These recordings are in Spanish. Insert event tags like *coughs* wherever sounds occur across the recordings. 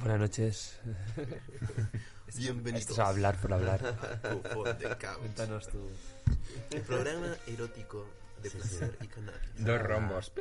Buenas noches. *laughs* Bienvenidos Esto es hablar por hablar. Cuéntanos tú. el programa erótico de placer y cannabis. Dos rombos.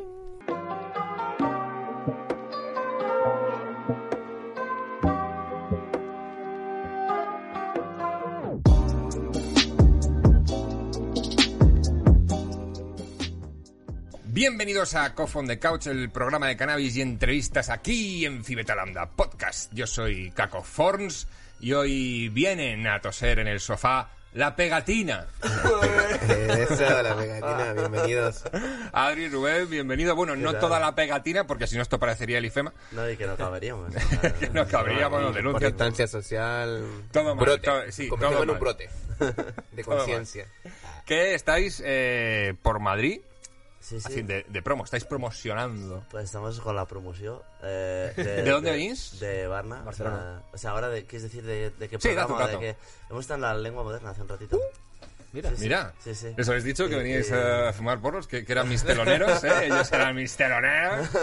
Bienvenidos a Cough on the Couch, el programa de cannabis y entrevistas aquí en Fibetalanda Podcast. Yo soy Caco Forns y hoy vienen a toser en el sofá la pegatina. *laughs* Eso, la pegatina, bienvenidos. Adri Rubén, bienvenido. Bueno, no tal? toda la pegatina, porque si no esto parecería el IFEMA. No, y que no caberíamos. *laughs* Que no cabríamos, nos Por denuncian. distancia social. Todo mal, brote. todo- sí, en un brote *laughs* de conciencia. Que estáis eh, por Madrid Sí, sí. de, de promo, estáis promocionando. Pues estamos con la promoción. eh, *laughs* de, ¿De dónde venís? De Varna. Barcelona. O sea, ahora, de, ¿quieres decir de, de qué Sí, programa? dato. De que hemos estado en la lengua moderna hace un ratito. Mira, Sí, sí. Mira, Sí, sí. les habéis dicho que veníais a fumar porros, que, que eran mis teloneros, ¿eh? *laughs* Ellos eran mis teloneros. *laughs*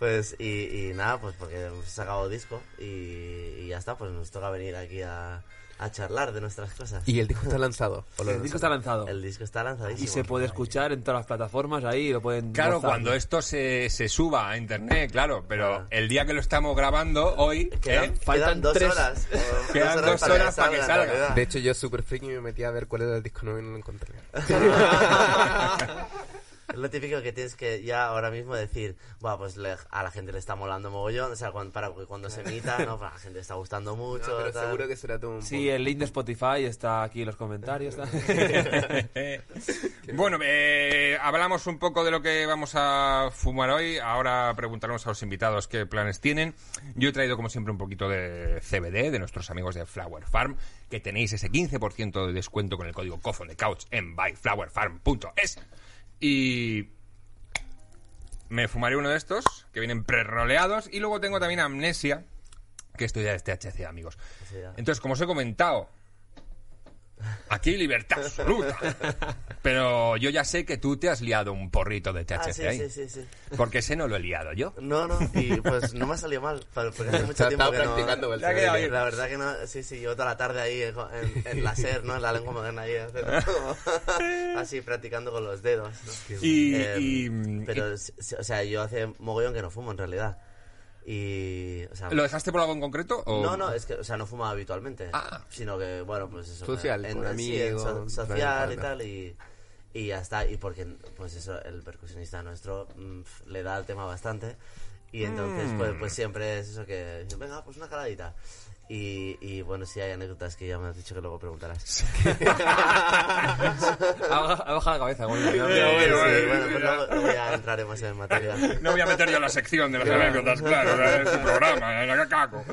Pues, y, y nada, pues porque hemos sacado disco y, y ya está, pues nos toca venir aquí a, a charlar de nuestras cosas. Y el disco está lanzado. *laughs* ¿o lo el disco está lanzado. El disco está lanzadísimo. Y se puede escuchar en todas las plataformas ahí, lo pueden Claro, gozar. cuando esto se, se suba a internet, claro, pero Ah. el día que lo estamos grabando, hoy, Quedan, ¿eh? Faltan quedan dos tres- horas. *laughs* Quedan dos horas para que en salga. realidad. De hecho, yo super friki me metí a ver cuál era el disco nuevo y no lo encontré. *laughs* Es lo típico que tienes que ya ahora mismo decir, bueno, pues le- a la gente le está molando mogollón, o sea, cuando, para que cuando se emita, ¿no? Pues a la gente le está gustando mucho. No, pero tal. seguro que será todo un Sí, el link de Spotify está aquí en los comentarios. *laughs* bueno, eh, hablamos un poco de lo que vamos a fumar hoy. Ahora preguntaremos a los invitados qué planes tienen. Yo he traído, como siempre, un poquito de CBD de nuestros amigos de Flower Farm, que tenéis ese 15% de descuento con el código COFON de Couch en buyflowerfarm.es. Y me fumaré uno de estos, que vienen preroleados. Y luego tengo también amnesia, que esto ya es THC, amigos. Entonces, como os he comentado, aquí libertad absoluta. Pero yo ya sé que tú te has liado un porrito de THC Ah, sí, ahí. sí, sí, sí. Porque ese no lo he liado yo. No, no, y pues no me ha salido mal, porque hace *laughs* mucho tiempo no... practicando el. La verdad que no, sí, sí, yo toda la tarde ahí en, la SER, ¿no? En la lengua moderna ahí, *laughs* *laughs* así practicando con los dedos, ¿no? Y, Eh, y- pero, o sea, yo hace mogollón que no fumo en realidad. Y, o sea, ¿Lo dejaste por algo en concreto? O... no, no, es que, o sea, no fumaba habitualmente. Ah. Sino que, bueno, pues eso. Social, en, en- sí, en so- amigos, social y tal, y, y ya está. Y porque, pues eso, el percusionista nuestro mm, le da el tema bastante. Y entonces, pues, pues siempre es eso que, venga, pues una caladita. Y, y bueno, sí hay anécdotas que ya me has dicho que luego preguntarás. *laughs* Ha ha bajado la cabeza. bueno, bueno, no, Sí, bueno, bueno, pues luego, luego ya entraremos en materia. No voy a meter yo la sección de las anécdotas, claro, en tu programa, en la caco.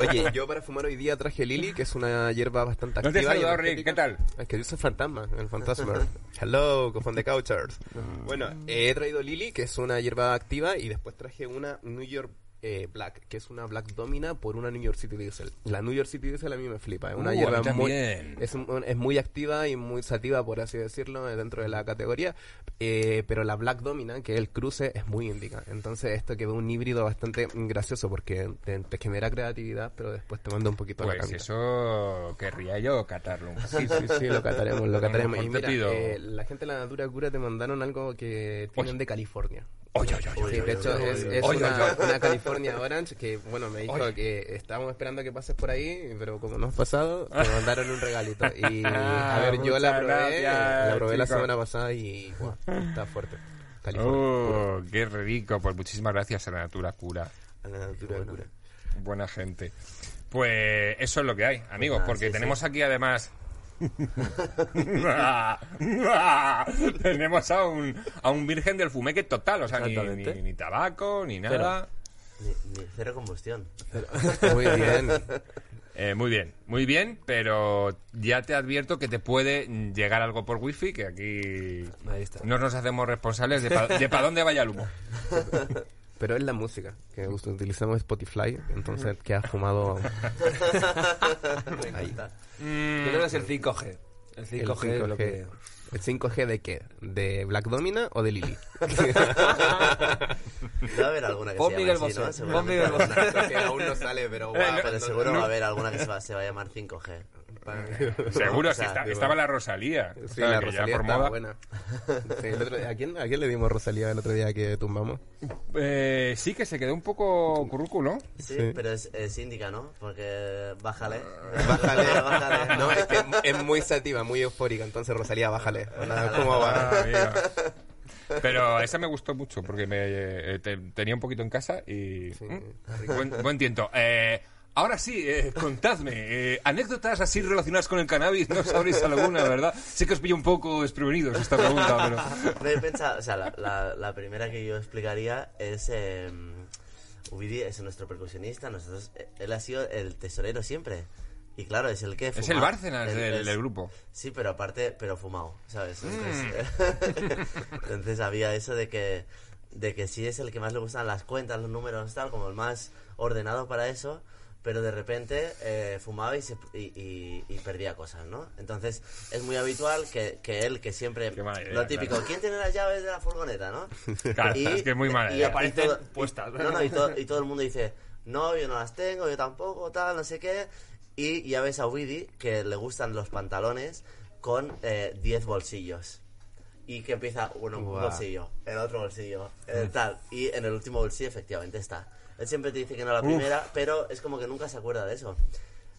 Oye, yo para fumar hoy día traje Lily, que es una hierba bastante No te he activa. Rick, energética. ¿qué tal? Es que yo soy fantasma, el fantasma. Hello, cofón de Couchers. Bueno, eh, he traído Lily, que es una hierba activa, y después traje una New York eh, Black, que es una Black Domina por una New York City Diesel. La New York City Diesel a mí me flipa, es una Uh, hierba muy, es, es muy activa y muy sativa, por así decirlo, eh, dentro de la categoría, eh, pero la Black Domina, que es el cruce, es muy índica. Entonces esto quedó un híbrido bastante gracioso porque te, te genera creatividad, pero después te manda un poquito a la Pues eso querría yo catarlo. Sí, sí, sí, lo cataremos, lo *laughs* cataremos. Y mira, eh, la gente de la Natura Cura te mandaron algo que tienen Oye. de California. Oye, oye, oye. Sí, de hecho es, es una, una California Orange que, bueno, me dijo Oye. que estábamos esperando que pases por ahí, pero como no has pasado, te *laughs* mandaron un regalito. Y, *laughs* Ah, a ver, yo la probé, gracias, la probé la chicos. semana pasada y, guau, está fuerte. California. Oh, qué rico. Pues muchísimas gracias a la Natura Cura. A la Natura Bueno. Cura. Buena gente. Pues eso es lo que hay, amigos, nada, porque sí, tenemos aquí además. *laughs* tenemos a un, a un virgen del fumeque total, o sea, ni, ni- ni tabaco, ni nada. Ni, ni cero combustión. *laughs* Muy bien. Eh, muy bien, muy bien, pero ya te advierto que te puede llegar algo por wifi, que aquí Ahí está. no nos hacemos responsables de para dónde vaya el humo. *laughs* Pero es la música, que utilizamos Spotify, entonces queda fumado *laughs* ahí. Yo creo que es el 5G. El 5G, es lo que... ¿El 5G de qué? ¿De Black Domina o de Lily? Debe *laughs* haber alguna que Pon se llame así, Bosé, ¿no? pon Seguramente Miguel alguna. Bosé. Porque aún no sale, pero guau, Pero cuando- seguro va a haber alguna que se va, se va a llamar 5G. *laughs* *laughs* Seguro, O si sea, está- digo- estaba la Rosalía. Sí, la Rosalía por está moda. buena. *laughs* Sí, el otro día- ¿a, quién, ¿A quién le dimos Rosalía el otro día que tumbamos? Eh, sí, que se quedó un poco currículo. Sí, Sí. pero es, es índica, ¿no? Porque bájale. Bájale, bájale. No, es que es muy sativa, muy eufórica, entonces Rosalía, bájale. ¿Cómo va? Ah. Pero esa me gustó mucho porque me eh, te- tenía un poquito en casa y mm, buen, buen tiento. Eh, ahora sí, eh, contadme eh, anécdotas así relacionadas con el cannabis. No sabréis alguna, ¿verdad? Sé que os pillo un poco desprevenidos esta pregunta, pero No he pensado, o sea, la, la, la primera que yo explicaría es. Eh, Uvidi es nuestro percusionista, nosotros, eh, él ha sido el tesorero siempre. Y claro, es el que. es el. Bárcenas del, del grupo. Sí, pero aparte, pero fumado, ¿sabes? Mm. Entonces, *laughs* entonces había eso de que, de que sí es el que más le gustan las cuentas, los números, tal, como el más ordenado para eso, pero de repente eh, fumaba y, se- y, y- y perdía cosas, ¿no? Entonces es muy habitual que, que él, que siempre, Qué mala idea, lo típico, claro. ¿quién tiene las llaves de la furgoneta, no? *laughs* Claro, es que es muy mala y- idea. y Aparecen todo- y- puestas. no, no, y todo, *laughs* y todo el mundo dice, no, yo no las tengo, yo tampoco, tal, no sé qué. Y ya ves a Widi que le gustan los pantalones con eh, 10 bolsillos. Y que empieza, bueno, un Guau. bolsillo, el otro bolsillo, el tal. Y en el último bolsillo efectivamente está. Él siempre te dice que no la primera, pero es como que nunca se acuerda de eso.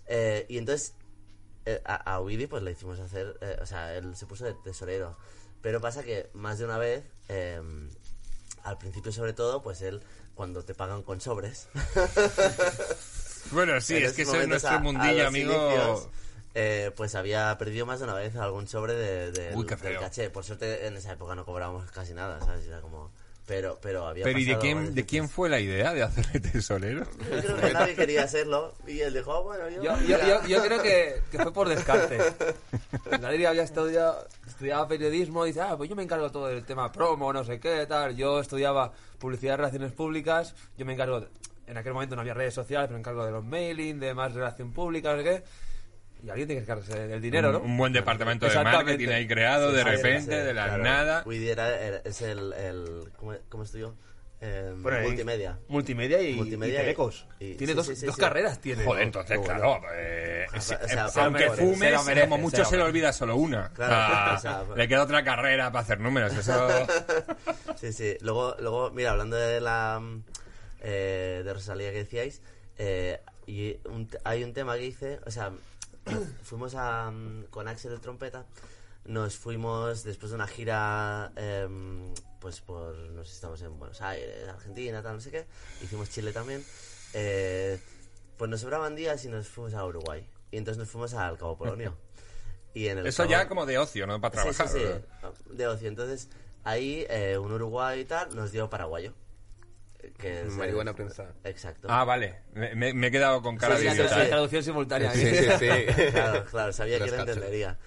Eh, y entonces eh, a, a Willy pues le hicimos hacer, eh, o sea, él se puso de tesorero. Pero pasa que más de una vez, eh, al principio sobre todo, pues él, cuando te pagan con sobres, *laughs* Bueno, sí, es que eso es nuestro a- a mundillo, los amigo. inicios, eh, pues había perdido más de una vez algún sobre de, de- Uy, del caché. Por suerte en esa época no cobrábamos casi nada, ¿sabes? Era como... Pero, pero había Pero ¿y de quién, de quién fue la idea de hacerle tesorero? Yo creo que nadie *laughs* quería hacerlo y él dijo, "Ah, bueno, yo... Yo, yo, yo, yo creo que, que fue por descarte. *laughs* Nadie había estudiado, estudiaba periodismo, dice, ah, pues yo me encargo todo del tema promo, no sé qué, tal. Yo estudiaba publicidad y relaciones públicas, yo me encargo, de- en aquel momento no había redes sociales, pero me encargo de los mailing, de más relación pública, no sé qué. Y alguien tiene que encargarse del dinero, ¿no? Un, un buen departamento de marketing ahí creado de Sí, repente, sí, de la claro. nada. Widi era, era- es el... el ¿Cómo, cómo estudió? Eh, Bueno, y- multimedia. Multimedia y, Multimedia y y- telecos. y- tiene sí, dos, sí, sí, dos sí. carreras, tiene. Joder, entonces, claro, eh, O sea, eh, se lo aunque se fumes, lo merece, como mucho se le olvida solo una. Claro, Ah, o sea, le queda otra carrera para hacer números. Eso. *laughs* Sí, sí. Luego, luego mira, hablando de la eh, de Rosalía que decíais, eh, y un hay un tema que hice, o sea, *coughs* fuimos a, mm, con Axel el trompeta, nos fuimos después de una gira, em, pues por, no sé si estamos en Buenos Aires, Argentina, tal, no sé qué, hicimos Chile también, eh, pues nos sobraban días y nos fuimos a Uruguay. Y entonces nos fuimos al Cabo Polonio. *laughs* Y en el Eso Cabo- ya como de ocio, ¿no? Para trabajar. Sí, sí, sí, de ocio. Entonces, ahí eh, un uruguay y tal nos dio paraguayo. Eh, Que es, Marihuana eh, prensada. Exacto. Ah, vale. Me, me- he quedado con cara Sí, de sí, idiota. sí, ¿eh? Traducción simultánea. Sí, sí, sí. *laughs* Claro, claro, sabía que lo entendería.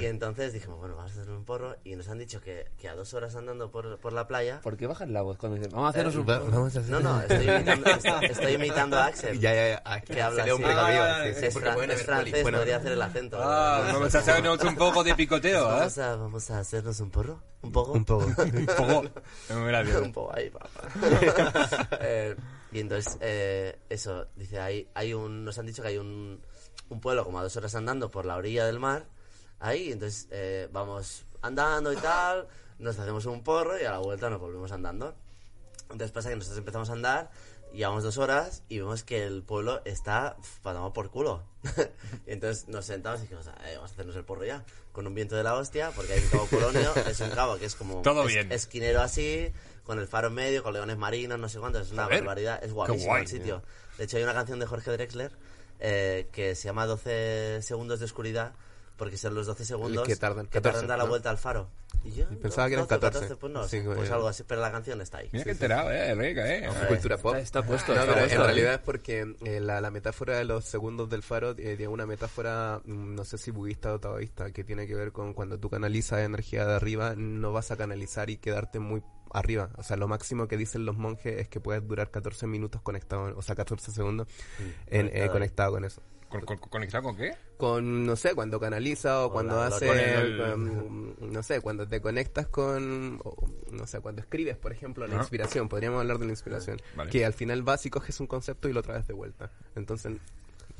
Y entonces dijimos, bueno, vamos a hacer un porro. Y nos han dicho que, que a dos horas andando por, por la playa. ¿Por qué bajas la voz cuando dices, vamos a hacernos un... Va- Vamos a hacer... No, no, estoy imitando, estoy, *laughs* estoy imitando a Axel. Ya, ya, ya. Ah, Que habla un así. pecado, Ah, sí, sí, es, porque fran- es francés, bueno, podría hacer el acento. Ah, vamos a hacernos un poco de picoteo, ¿eh? vamos, a, vamos a hacernos un porro. Un poco. Un poco. *laughs* Un poco. Muy gracioso. un poco ahí, papá. *laughs* Eh, y entonces, eh, eso, dice, hay, hay un, nos han dicho que hay un, un pueblo como a dos horas andando por la orilla del mar, ahí, entonces eh, vamos andando y tal, nos hacemos un porro y a la vuelta nos volvemos andando. Entonces pasa que nosotros empezamos a andar, llevamos dos horas y vemos que el pueblo está tomar por culo. *laughs* entonces nos sentamos y dijimos, "Eh, vamos a hacernos el porro ya, con un viento de la hostia, porque hay un cabo polonio, *laughs* es un cabo que es como Todo es- bien. esquinero así, con el faro en medio, con leones marinos, no sé cuánto, es una barbaridad, es guapísimo guay. el sitio. De hecho hay una canción de Jorge Drexler eh, que se llama 12 segundos de oscuridad, porque son los 12 segundos que tardan, que 14, dar la ¿no? vuelta al faro. Y yo, pensaba que eran 12 o 14. pues no, Sí, pues algo así, pero la canción está ahí. Mira que enterado, ¿eh? Rica, ¿eh? Cultura pop. Está, está puesto. No, está pero puesto, en realidad es porque eh, la, la metáfora de los segundos del faro eh, tiene una metáfora, mm, no sé si budista o taoísta, que tiene que ver con cuando tú canalizas energía de arriba, no vas a canalizar y quedarte muy arriba. O sea, lo máximo que dicen los monjes es que puedes durar 14 minutos conectado, o sea, 14 segundos en, eh, conectado con eso. ¿Con- con- ¿Conectado con qué? Con, no sé, cuando canaliza o cuando la- hace, el- con- no sé, cuando te conectas con, o, no sé, cuando escribes, por ejemplo, la inspiración, podríamos hablar de la inspiración, Vale. que al final vas y coges un concepto y lo traes de vuelta. Entonces,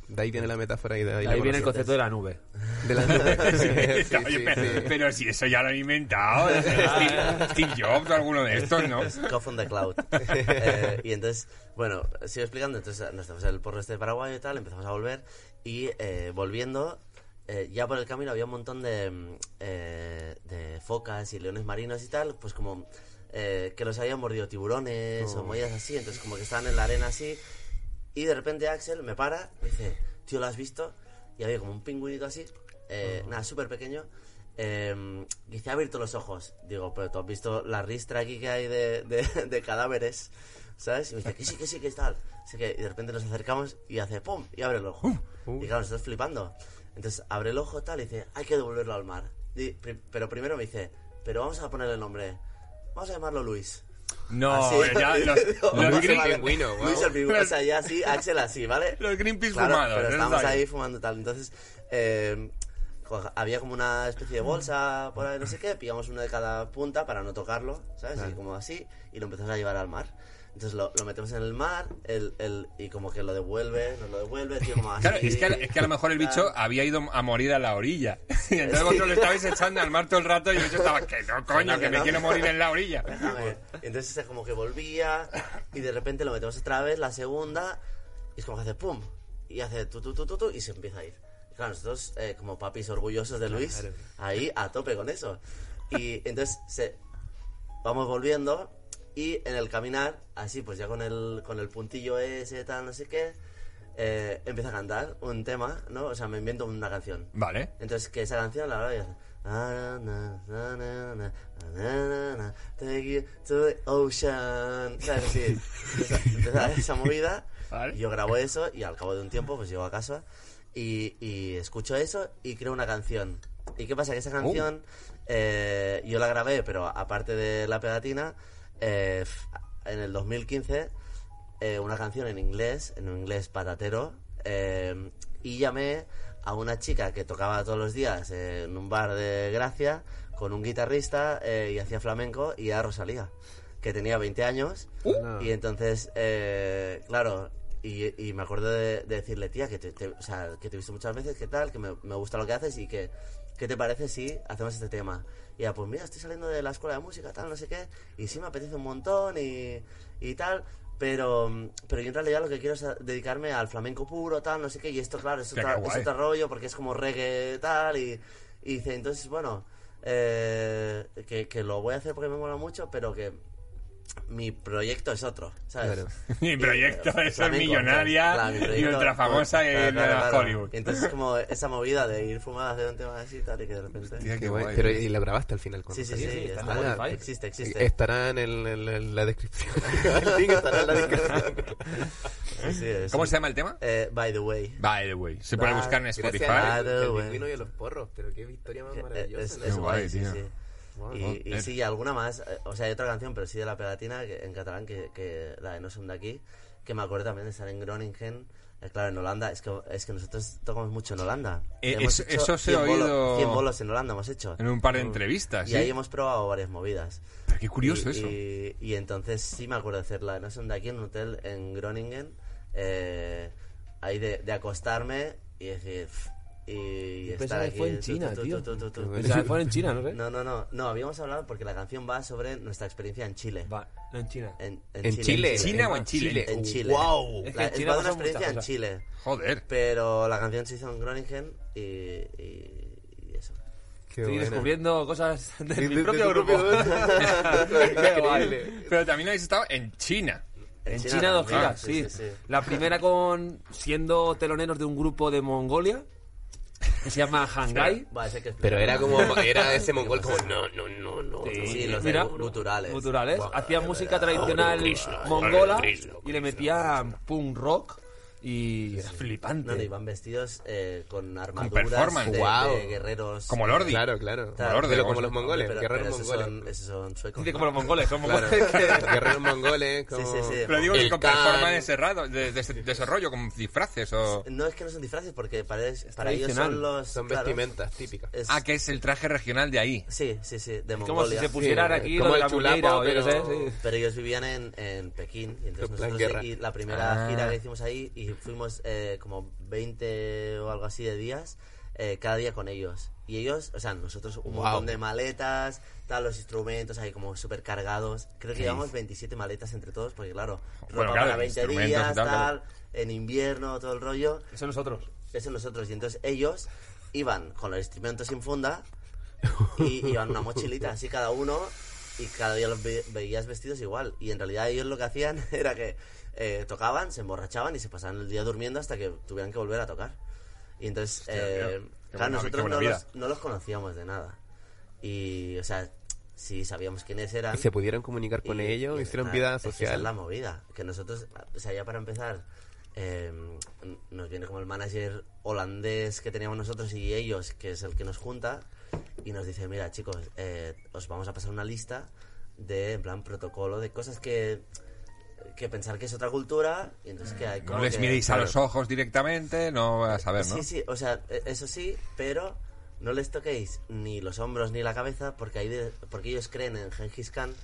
de ahí viene la metáfora y de ahí, Ahí la viene el concepto de la nube. De la nube. *laughs* Sí, sí, Oye, sí, pero, sí. pero si eso ya lo han inventado, es *laughs* Steve, Steve Jobs o alguno de estos, ¿no? Cough on the Cloud. *laughs* Eh, y entonces, bueno, sigo explicando. Entonces, nos estamos en el porro este de Paraguay y tal, empezamos a volver. Y eh, volviendo, eh, ya por el camino había un montón de, mm, eh, de focas y leones marinos y tal, pues como eh, que los habían mordido tiburones o movidas así. Entonces, como que estaban en la arena así. Y de repente Axel me para y dice, tío, ¿lo has visto? Y había como un pingüinito así, eh, nada, súper pequeño. Eh, dice, ha abierto los ojos. Digo, pero tú has visto la ristra aquí que hay de, de- de cadáveres, ¿sabes? Y me dice, que sí, que sí, que tal. Así que y de repente nos acercamos y hace ¡pum! y abre el ojo. Y claro, nosotros flipando. Entonces abre el ojo tal y dice, hay que devolverlo al mar. Y pero primero me dice, pero vamos a ponerle el nombre. Vamos a llamarlo Luis. No, Así. ya *laughs* los, los, Luis Green- el pingüino, wow. Luis el pingüino. O sea, ya así, *laughs* Axel así, ¿vale? los Greenpeace Claro, fumados. pero estábamos ahí fumando tal. Entonces, eh, había como una especie de bolsa por ahí, no sé qué, pillamos uno de cada punta para no tocarlo, ¿sabes? Y como así, y lo empezamos a llevar al mar. Entonces lo, lo metemos en el mar el, el, y como que lo devuelve, nos lo devuelve, tío, como así. Claro, es que, a- es que a lo *laughs* mejor el bicho había ido a morir a la orilla. *laughs* Y entonces vosotros lo estabais echando al mar todo el rato y el bicho estaba, que no, coño, no, que que me no. quiero morir en la orilla. *laughs* Déjame. Y entonces es como que volvía y de repente lo metemos otra vez, la segunda, y es como que hace pum, y hace tu, tu, tu, tu, tu, y se empieza a ir. Y claro, nosotros eh, como papis orgullosos de Luis, ahí a tope con eso. Y entonces se, vamos volviendo y en el caminar, así pues ya con el, con el puntillo ese, tal, no sé qué, eh, empieza a cantar un tema, ¿no? O sea, me invento una canción. Vale. Entonces, que esa canción la verdad es... "Na, na, na, na, na, na, na, na, Take you to the ocean. ¿Sabes? Así. Empieza, empieza esa movida. Vale. Yo grabo eso y al cabo de un tiempo pues llego a casa y, y escucho eso y creo una canción. ¿Y qué pasa? Que esa canción eh, yo la grabé, pero aparte de la pegatina, eh, en el 2015 eh, una canción en inglés, en un inglés patatero, eh, y llamé a una chica que tocaba todos los días en un bar de Gracia con un guitarrista eh, y hacía flamenco y era Rosalía, que tenía 20 años. Y entonces, eh, claro, y, y me acuerdo de, de decirle, tía, que te, te- o sea, que te he visto muchas veces, que tal, que me, me gusta lo que haces y que, ¿qué te parece si hacemos este tema? Y ya, pues mira, estoy saliendo de la escuela de música, tal, no sé qué, y sí me apetece un montón y, y tal, pero, pero yo en realidad lo que quiero es dedicarme al flamenco puro, tal, no sé qué, y esto, claro, es, otra- es otro rollo porque es como reggae, tal, y, y dice, entonces, bueno, eh, que, que lo voy a hacer porque me mola mucho, pero que mi proyecto es otro, ¿sabes? Claro. *laughs* Mi proyecto Y, eh, es ser millonaria claro, mi y proyecto- ultra famosa claro, en claro, eh, claro. Hollywood. Y entonces como *laughs* esa movida de ir fumando a hacer un tema así tal y que de repente... Tía, Qué guay. Pero y lo grabaste al final con Sí, sí, sí, sí, está está- en Spotify. existe, existe. Estará en, el- en la- en la descripción. *laughs* el link estará en la descripción. Sí, sí, es- ¿Cómo se llama el tema? Eh, by the way. By the way. Se puede buscar en Spotify. Gracias the el way. pingüino y a los porros, pero qué victoria más Eh, maravillosa. Es, es Qué guay, tío. Sí. Wow. Y, y Eh. sí, alguna más. eh, O sea, hay otra canción, pero sí de la pegatina que, en catalán, que, que la de No son de aquí, que me acuerdo también de estar en Groningen. eh, claro, en Holanda, es que, es que nosotros tocamos mucho en Holanda. Eh, Hemos eso- hecho eso se ha 100 bolos- oído 100 bolos en Holanda hemos hecho. En un par de entrevistas. Y ¿sí? ahí hemos probado varias movidas. Pero qué curioso y, eso. Y, y entonces sí me acuerdo de hacerla, no son de aquí, en un hotel en Groningen, eh, ahí de, de acostarme y decir... "Pff", Y, estar Pensaba que aquí, fue en China, tío. Pensaba que fue en China, no sé. No, no, no, no, habíamos hablado porque la canción va sobre nuestra experiencia en Chile. Va, no en China. En, En Chile. ¿China o en Chile? En Chile. ¡Wow! Es que La- en va una experiencia en. Chile. Joder. Pero la canción se hizo en Groningen y, y, y eso. Qué Estoy buena. descubriendo cosas de Sí, mi *laughs* propio grupo. Pero también habéis estado en China. En China dos giras, sí. La primera con siendo teloneros de un grupo de Mongolia que se llama Hangai. Pero era como, *laughs* era ese mongol como, no, no, no, no. Sí, los Mira, guturales. Guturales. Hacían música tradicional mongola y le metían punk rock Y era flipante. No, no, iban vestidos eh, con armaduras performance. de, Guau. de guerreros. Como Lordi. Claro, claro. Claro. Lorde, Pero como los mongoles, Pero- guerreros pero esos mongoles. son, esos son suecos. Dice como los mongoles, son Claro, *laughs* guerreros *laughs* mongoles, como... Sí, sí, sí. Pero digo con performance cerrado, de, de, de ese rollo, con disfraces o... No es que no son disfraces, porque para, para ellos son los. Son claro, vestimentas típicas. es- Ah, que es el traje regional de ahí. Sí, sí, sí, de como si Mongolia. se pusieran Sí, aquí como la sé, pero- sí. Pero ellos vivían en, en Pekín y entonces nosotros la primera Ah. gira que hicimos ahí y fuimos eh, como 20 o algo así de días eh, cada día con ellos y ellos, o sea, nosotros un Wow. montón de maletas, tal, los instrumentos ahí como súper cargados. Creo que llevamos 27 maletas entre todos porque claro, ropa Bueno, claro, para 20 instrumentos y días, tal, tal, claro. en invierno, todo el rollo. Eso nosotros. Eso nosotros. Y entonces ellos iban con los instrumentos sin funda y *laughs* iban una mochilita así cada uno y cada día los ve- veías vestidos igual. Y en realidad ellos lo que hacían *laughs* era que eh, tocaban, se emborrachaban y se pasaban el día durmiendo hasta que tuvieran que volver a tocar. Y entonces, Hostia, eh. Qué claro, buena- nosotros no los, no los conocíamos de nada. Y, o sea, sí sabíamos quiénes eran. Y se pudieron comunicar con Y- ellos, y hicieron nada, vida que esa social. es la movida. Que nosotros, o sea, ya para empezar, eh, nos viene como el manager holandés que teníamos nosotros y ellos, que es el que nos junta, y nos dice, mira chicos, eh, os vamos a pasar una lista de, en plan, protocolo, de cosas que que pensar que es otra cultura y entonces que hay No les que- miréis a los ojos directamente, no vas a ver, ¿no? Sí, sí, o sea, e- eso sí, pero no les toquéis ni los hombros ni la cabeza porque, hay de- porque ellos creen en Gengis Khan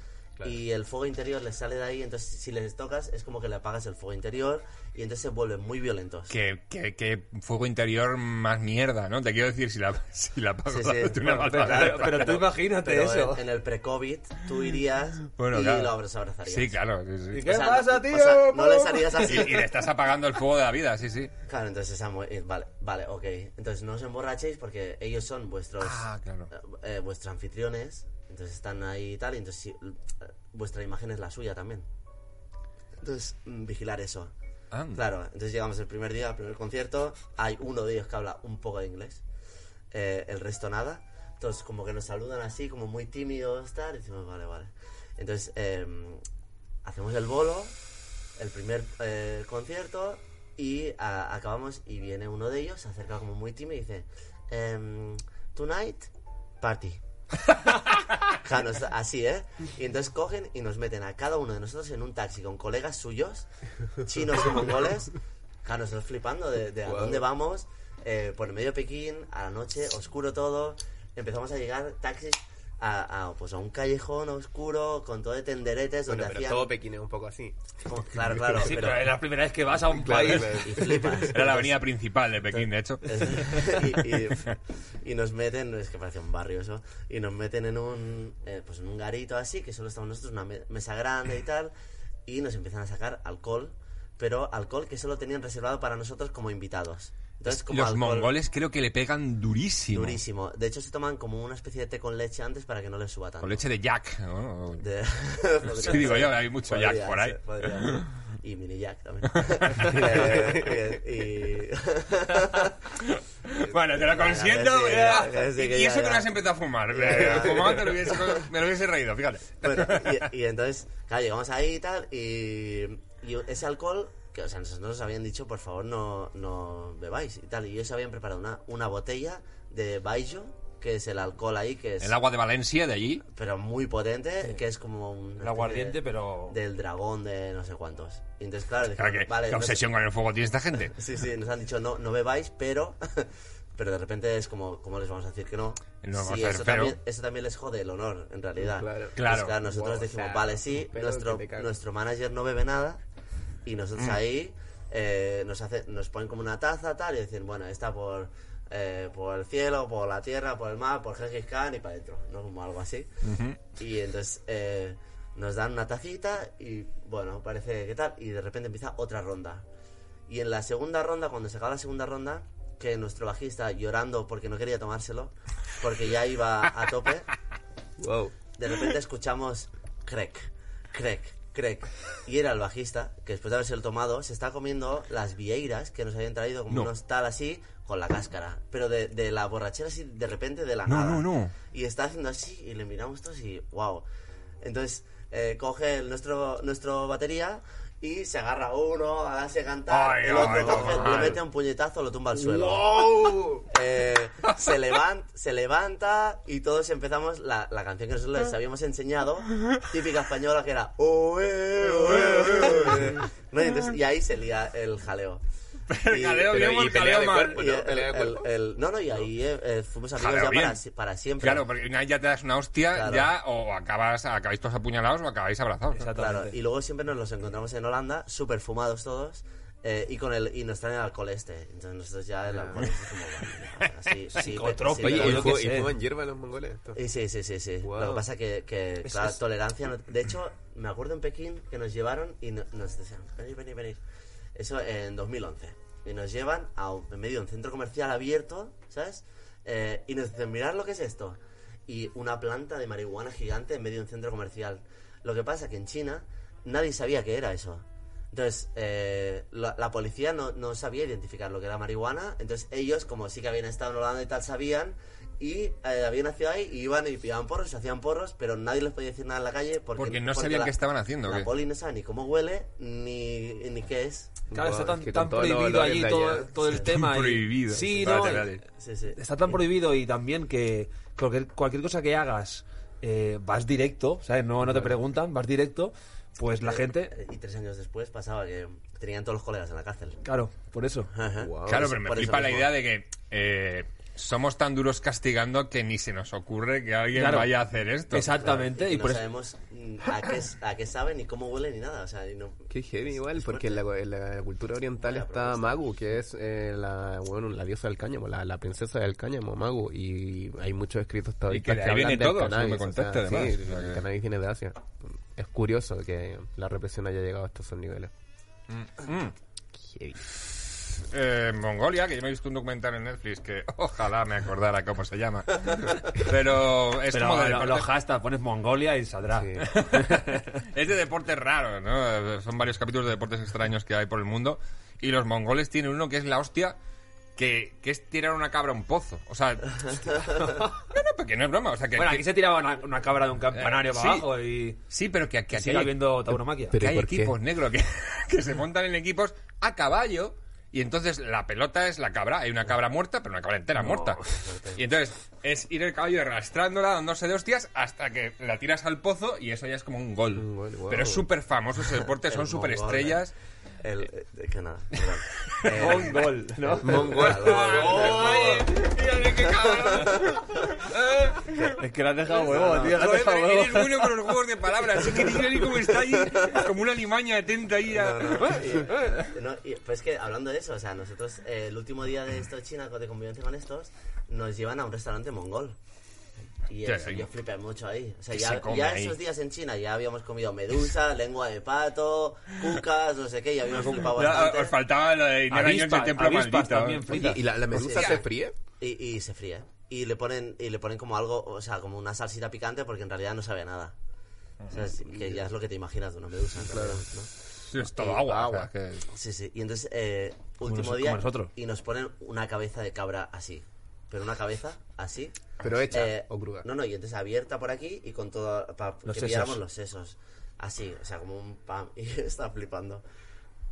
y el fuego interior les sale de ahí, entonces si les tocas es como que le apagas el fuego interior y entonces se vuelven muy violentos. Que fuego interior más mierda, ¿no? Te quiero decir, si la, *laughs* si la apago Sí, sí. dándote una Bueno, Pero, patada. pero- pero tú imagínate Pero eso. En, en el pre-COVID tú irías Bueno, y claro. lo abrazarías. Sí, claro, sí, sí. ¿Y qué O sea, pasa, tío? o sea, no les harías Y, así. y le estás apagando el fuego de la vida, sí, sí. Claro, entonces eh, vale, vale, ok. Entonces no os emborrachéis porque ellos son vuestros Ah, claro. eh, eh, vuestros anfitriones, entonces están ahí y tal, y entonces sí, eh, vuestra imagen es la suya también. Entonces, mm, vigilar eso. Claro, entonces llegamos el primer día, al primer concierto, hay uno de ellos que habla un poco de inglés, eh, el resto nada. Entonces, como que nos saludan así, como muy tímidos, tal, y decimos, vale, vale. Entonces, eh, hacemos el bolo, el primer eh, concierto, y acabamos, y viene uno de ellos, se acerca como muy tímido y dice, em, Tonight, party. *laughs* Claro, así, ¿eh? Y entonces cogen y nos meten a cada uno de nosotros en un taxi con colegas suyos, chinos y mongoles. Claro, nosotros flipando de, de a dónde vamos, eh, por el medio de Pekín, a la noche, oscuro todo. Empezamos a llegar taxis a, a, pues a un callejón oscuro con todo de tenderetes donde Bueno, pero hacían... todo Pekín es un poco así. como- claro, claro, Sí, pero... pero es la primera vez que vas a un Claro, país. Y flipas. Era la avenida principal de Pekín, de hecho. *laughs* y, y- y nos meten, es que parece un barrio eso, y nos meten en un, eh, pues en un garito así, que solo estamos nosotros, una me- mesa grande y tal, y nos empiezan a sacar alcohol, pero alcohol que solo tenían reservado para nosotros como invitados. Entonces, como Los alcohol mongoles creo que le pegan durísimo. durísimo. De hecho, se toman como una especie de té con leche antes para que no les suba tanto. Con leche de Jack, ¿no? De- *laughs* *laughs* Sí, digo yo, hay mucho Podría Jack por ahí. podría. Y mini Jack también. Eh, *laughs* y- Bueno, te lo consiento. Sí, ya. sí, y que y ya, eso que ya. no has empezado a fumar. Ya. Fumado te lo hubiese, me lo hubiese reído, fíjate. Bueno, y, y entonces, claro, llegamos ahí y tal, y, y ese alcohol, que o sea, nosotros nos habían dicho, por favor, no, no bebáis y tal, y ellos habían preparado una, una botella de Baijo, que es el alcohol ahí, que es, El agua de Valencia de allí. pero muy potente, que es como un... El aguardiente, pero... Del dragón de no sé cuántos. Y entonces, claro, Claro, dijimos, que, vale, qué no- obsesión con el fuego tiene esta gente. *laughs* Sí, sí, nos han dicho no, no bebáis, pero... *laughs* Pero de repente es como, ¿cómo les vamos a decir que no? No vamos Sí, a eso, también, eso también les jode el honor, en realidad. Claro. Claro. Pues nosotros Wow, decimos, o sea, vale, sí, nuestro, nuestro manager no bebe nada y nosotros Mm. ahí eh, nos, hace, nos ponen como una taza tal y decir, bueno, está por, eh, por el cielo, por la tierra, por el mar, por Gengis Khan y para adentro, ¿no? Como algo así. Y entonces eh, nos dan una tacita y bueno, parece que tal, y de repente empieza otra ronda. Y en la segunda ronda, cuando se acaba la segunda ronda, que nuestro bajista llorando porque no quería tomárselo, porque ya iba a tope, *laughs* Wow. de repente escuchamos crec, crec, crec. Y era el bajista, que después de haberse tomado, se está comiendo las vieiras que nos habían traído como No. unos tal así, con la cáscara. Pero de, de la borrachera así, de repente, de la No, nada. no, no. Y está haciendo así, y le miramos todos y wow. Entonces, eh, coge el- nuestro, nuestro batería y se agarra uno, hace cantar, Ay, el otro ay, coge, ay. le mete un puñetazo, lo tumba al suelo. *laughs* Eh, se, levanta, se levanta y todos empezamos la, la canción que nosotros les habíamos enseñado, típica española que era "Oe, oe, oe". *laughs* ¿No? Y, entonces- y ahí se lía el jaleo. Jaleo bien, el jaleo mal. cuerpo, ¿no? el- el- el- no, no, y ahí eh, eh, fuimos amigos Jaleo ya para, si- para siempre. Claro, porque una vez ya te das una hostia, Claro. ya o acabas, acabáis todos apuñalados o acabáis abrazados. Claro, y luego siempre nos los encontramos en Holanda, súper fumados todos, eh, y con el y nos traen el alcohol este. Entonces nosotros ya el alcohol este es como... bueno, *laughs* así, sí, Psicotrópico, sí, Oye, pero- ¿y fuman hierba los mongoles? Y sí, sí, sí, sí. Wow. Lo que pasa que, que Es- claro, es- tolerancia... no- De *laughs* hecho, me acuerdo en Pekín que nos llevaron y no- nos decían, venid, venid, venid. Eso en 2011. Y nos llevan a un- en medio de un centro comercial abierto, ¿sabes? Eh, y nos dicen, mirad lo que es esto. Y una planta de marihuana gigante en medio de un centro comercial. Lo que pasa que en China nadie sabía qué era eso. Entonces, eh, la, la policía no, no sabía identificar lo que era marihuana. Entonces, ellos, como sí que habían estado en Holanda y tal, sabían. Y eh, habían nacido ahí, y iban y pillaban porros, se hacían porros, pero nadie les podía decir nada en la calle porque, Porque no sabían la- qué estaban haciendo, ¿o La qué? poli no sabe ni cómo huele, ni, ni qué es. Claro, está tan, es que tan prohibido allí todo, el tema. y- Prohibido. Sí, Vale, no. vale. Sí, sí. Está tan prohibido y también que cualquier, cualquier cosa que hagas eh, vas directo, ¿sabes? No, no te preguntan, vas directo, pues la gente... Eh, Y tres años después pasaba que tenían todos los colegas en la cárcel. Claro, por eso. Claro, pero me flipa la mismo. idea de que eh, somos tan duros castigando que ni se nos ocurre que alguien Claro. vaya a hacer esto. Exactamente, y, y, no por eso... sabemos mm, a qué, a qué sabe ni cómo huele ni nada. O sea, y no, Qué heavy igual, es porque en la, fuerte. en la cultura oriental Vaya está propuesta. Magu, que es eh, la, bueno, la diosa del cáñamo, la, la princesa del cáñamo, Magu, y hay muchos escritos Y que ahí viene todo, cannabis, me o sea, contaste, además. sí, O sea el que- cannabis viene de Asia. Es curioso que la represión haya llegado hasta esos niveles. Mm. Heavy. Eh, Mongolia, que yo me he visto un documental en Netflix que *laughs* ojalá me acordara cómo se llama. Pero es Pero como de lo- los hashtags, pones Mongolia y saldrá. Sí. *laughs* es de deportes raros, ¿no? Son varios capítulos de deportes extraños que hay por el mundo. Y los mongoles tienen uno que es la hostia, que, que es tirar una cabra a un pozo. O sea, *laughs* no, no, porque no es broma. O sea, que, Bueno, que- aquí se tiraba una, una cabra de un campanario Eh, para sí. abajo y... Sí, pero que, que Que aquí siga hay- habiendo tauromaquia. Pero que ¿y hay equipos negros que, que se montan en equipos a caballo y entonces la pelota es la cabra. Hay una cabra muerta, pero una cabra entera muerta. *laughs* Y entonces es ir el caballo arrastrándola, dándose de hostias hasta que la tiras al pozo y eso ya es como un gol. Wow. Pero es súper famoso ese deporte, *laughs* son súper estrellas. eh. El, eh, que nada, perdón. Eh, Un gol, ¿no? Mongol. *laughs* qué cabrón! Es que le has dejado huevo, tío, has eres bueno con los juegos de palabras. Es que ni cómo está ahí, como una limaña atenta ahí a... No, y- pues que hablando de eso, o sea, nosotros eh, el último día de esto de China, de convivencia con estos, nos llevan a un restaurante mongol. Y ¿Qué eso, hay? yo flipé mucho ahí. O sea, ¿Qué ya, se ya esos días en China ya habíamos comido medusa, *laughs* lengua de pato, cucas, no sé qué, ya habíamos flipado Ya, bastante. os faltaba lo de Indiana Jones, el Avispas, templo maldito. también, Oye, fritas. ¿y la, la medusa Hostia. se fríe? Y, y se fríe. Y le ponen y le ponen como algo, o sea, como una salsita picante porque en realidad no sabe a nada. O sea, es- que ya es lo que te imaginas de una medusa, en realidad, ¿no? Sí, es todo Y- agua. agua. o sea, que- Sí, sí. Y entonces, eh, último nos- día, como y nos ponen una cabeza de cabra así. Pero una cabeza así. ¿Pero hecha Eh, o cruda? No, no, y entonces abierta por aquí y con todo, para Los que sesos. viéramos los sesos. Así, o sea, como un pam. *laughs* Y estaba flipando.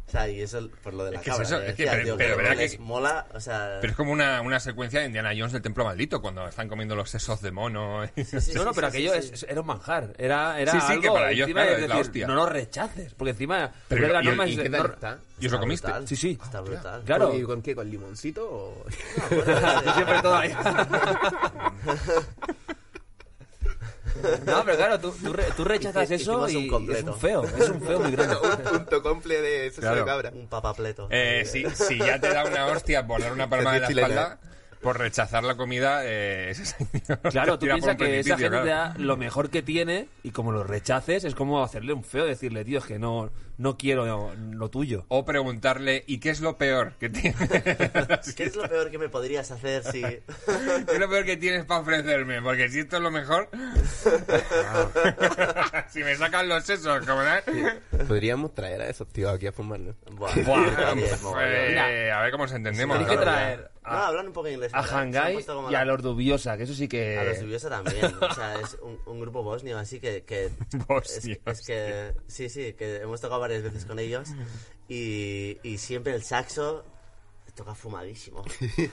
O sea, y eso por lo de la Es que es cabra. eso, es que, pero- tío, que- mola, o sea... Pero es como una, una secuencia de Indiana Jones del templo maldito, cuando están comiendo los sesos de mono. Sí, sí, no, no, pero sí, aquello sí, es- sí. era un manjar. Era, era Sí, sí, que algo, para ellos, encima, claro, es es la decir, hostia. no lo rechaces. Porque encima, Pero, pero la ¿y el- norma ¿Y es... qué no- tal está? ¿Y os lo comiste? brutal. Sí, sí. Está brutal. Claro. ¿Y con qué? ¿Con limoncito o...? *laughs* Siempre todo ahí. *laughs* No, pero claro, tú, tú, re- tú rechazas eso Hicimos un y es completo. un feo. Es un feo muy grande. *laughs* un punto comple de seso Claro. de cabra. Un papapleto. Eh, si, si ya te da una hostia por dar una *laughs* palma de la espalda, por rechazar la comida, eh, ese señor *laughs* Claro, te tú piensas que esa gente te claro. da lo mejor que tiene y como lo rechaces es como hacerle un feo, decirle, tío, es que no, no quiero lo tuyo. O preguntarle, ¿y qué es lo peor que tienes? *laughs* ¿Qué es lo peor que me podrías hacer si... ¿Qué es lo peor que tienes para ofrecerme? Porque si esto es lo mejor... *laughs* si me sacan los sesos, como no? Podríamos traer a esos tíos aquí a fumarnos. Buah, Buah, pues, eh, a ver cómo nos entendemos. Tenéis que claro. Traer No, hablan un poco inglés. a Hangai y la- a los Dubiosa, que eso sí que... A los Dubiosa también. O sea, *laughs* es un, un grupo bosnio, así que. que es, *laughs* Bosnio, es que. Sí, sí, que hemos tocado varias veces con ellos. Y, y siempre el saxo toca fumadísimo.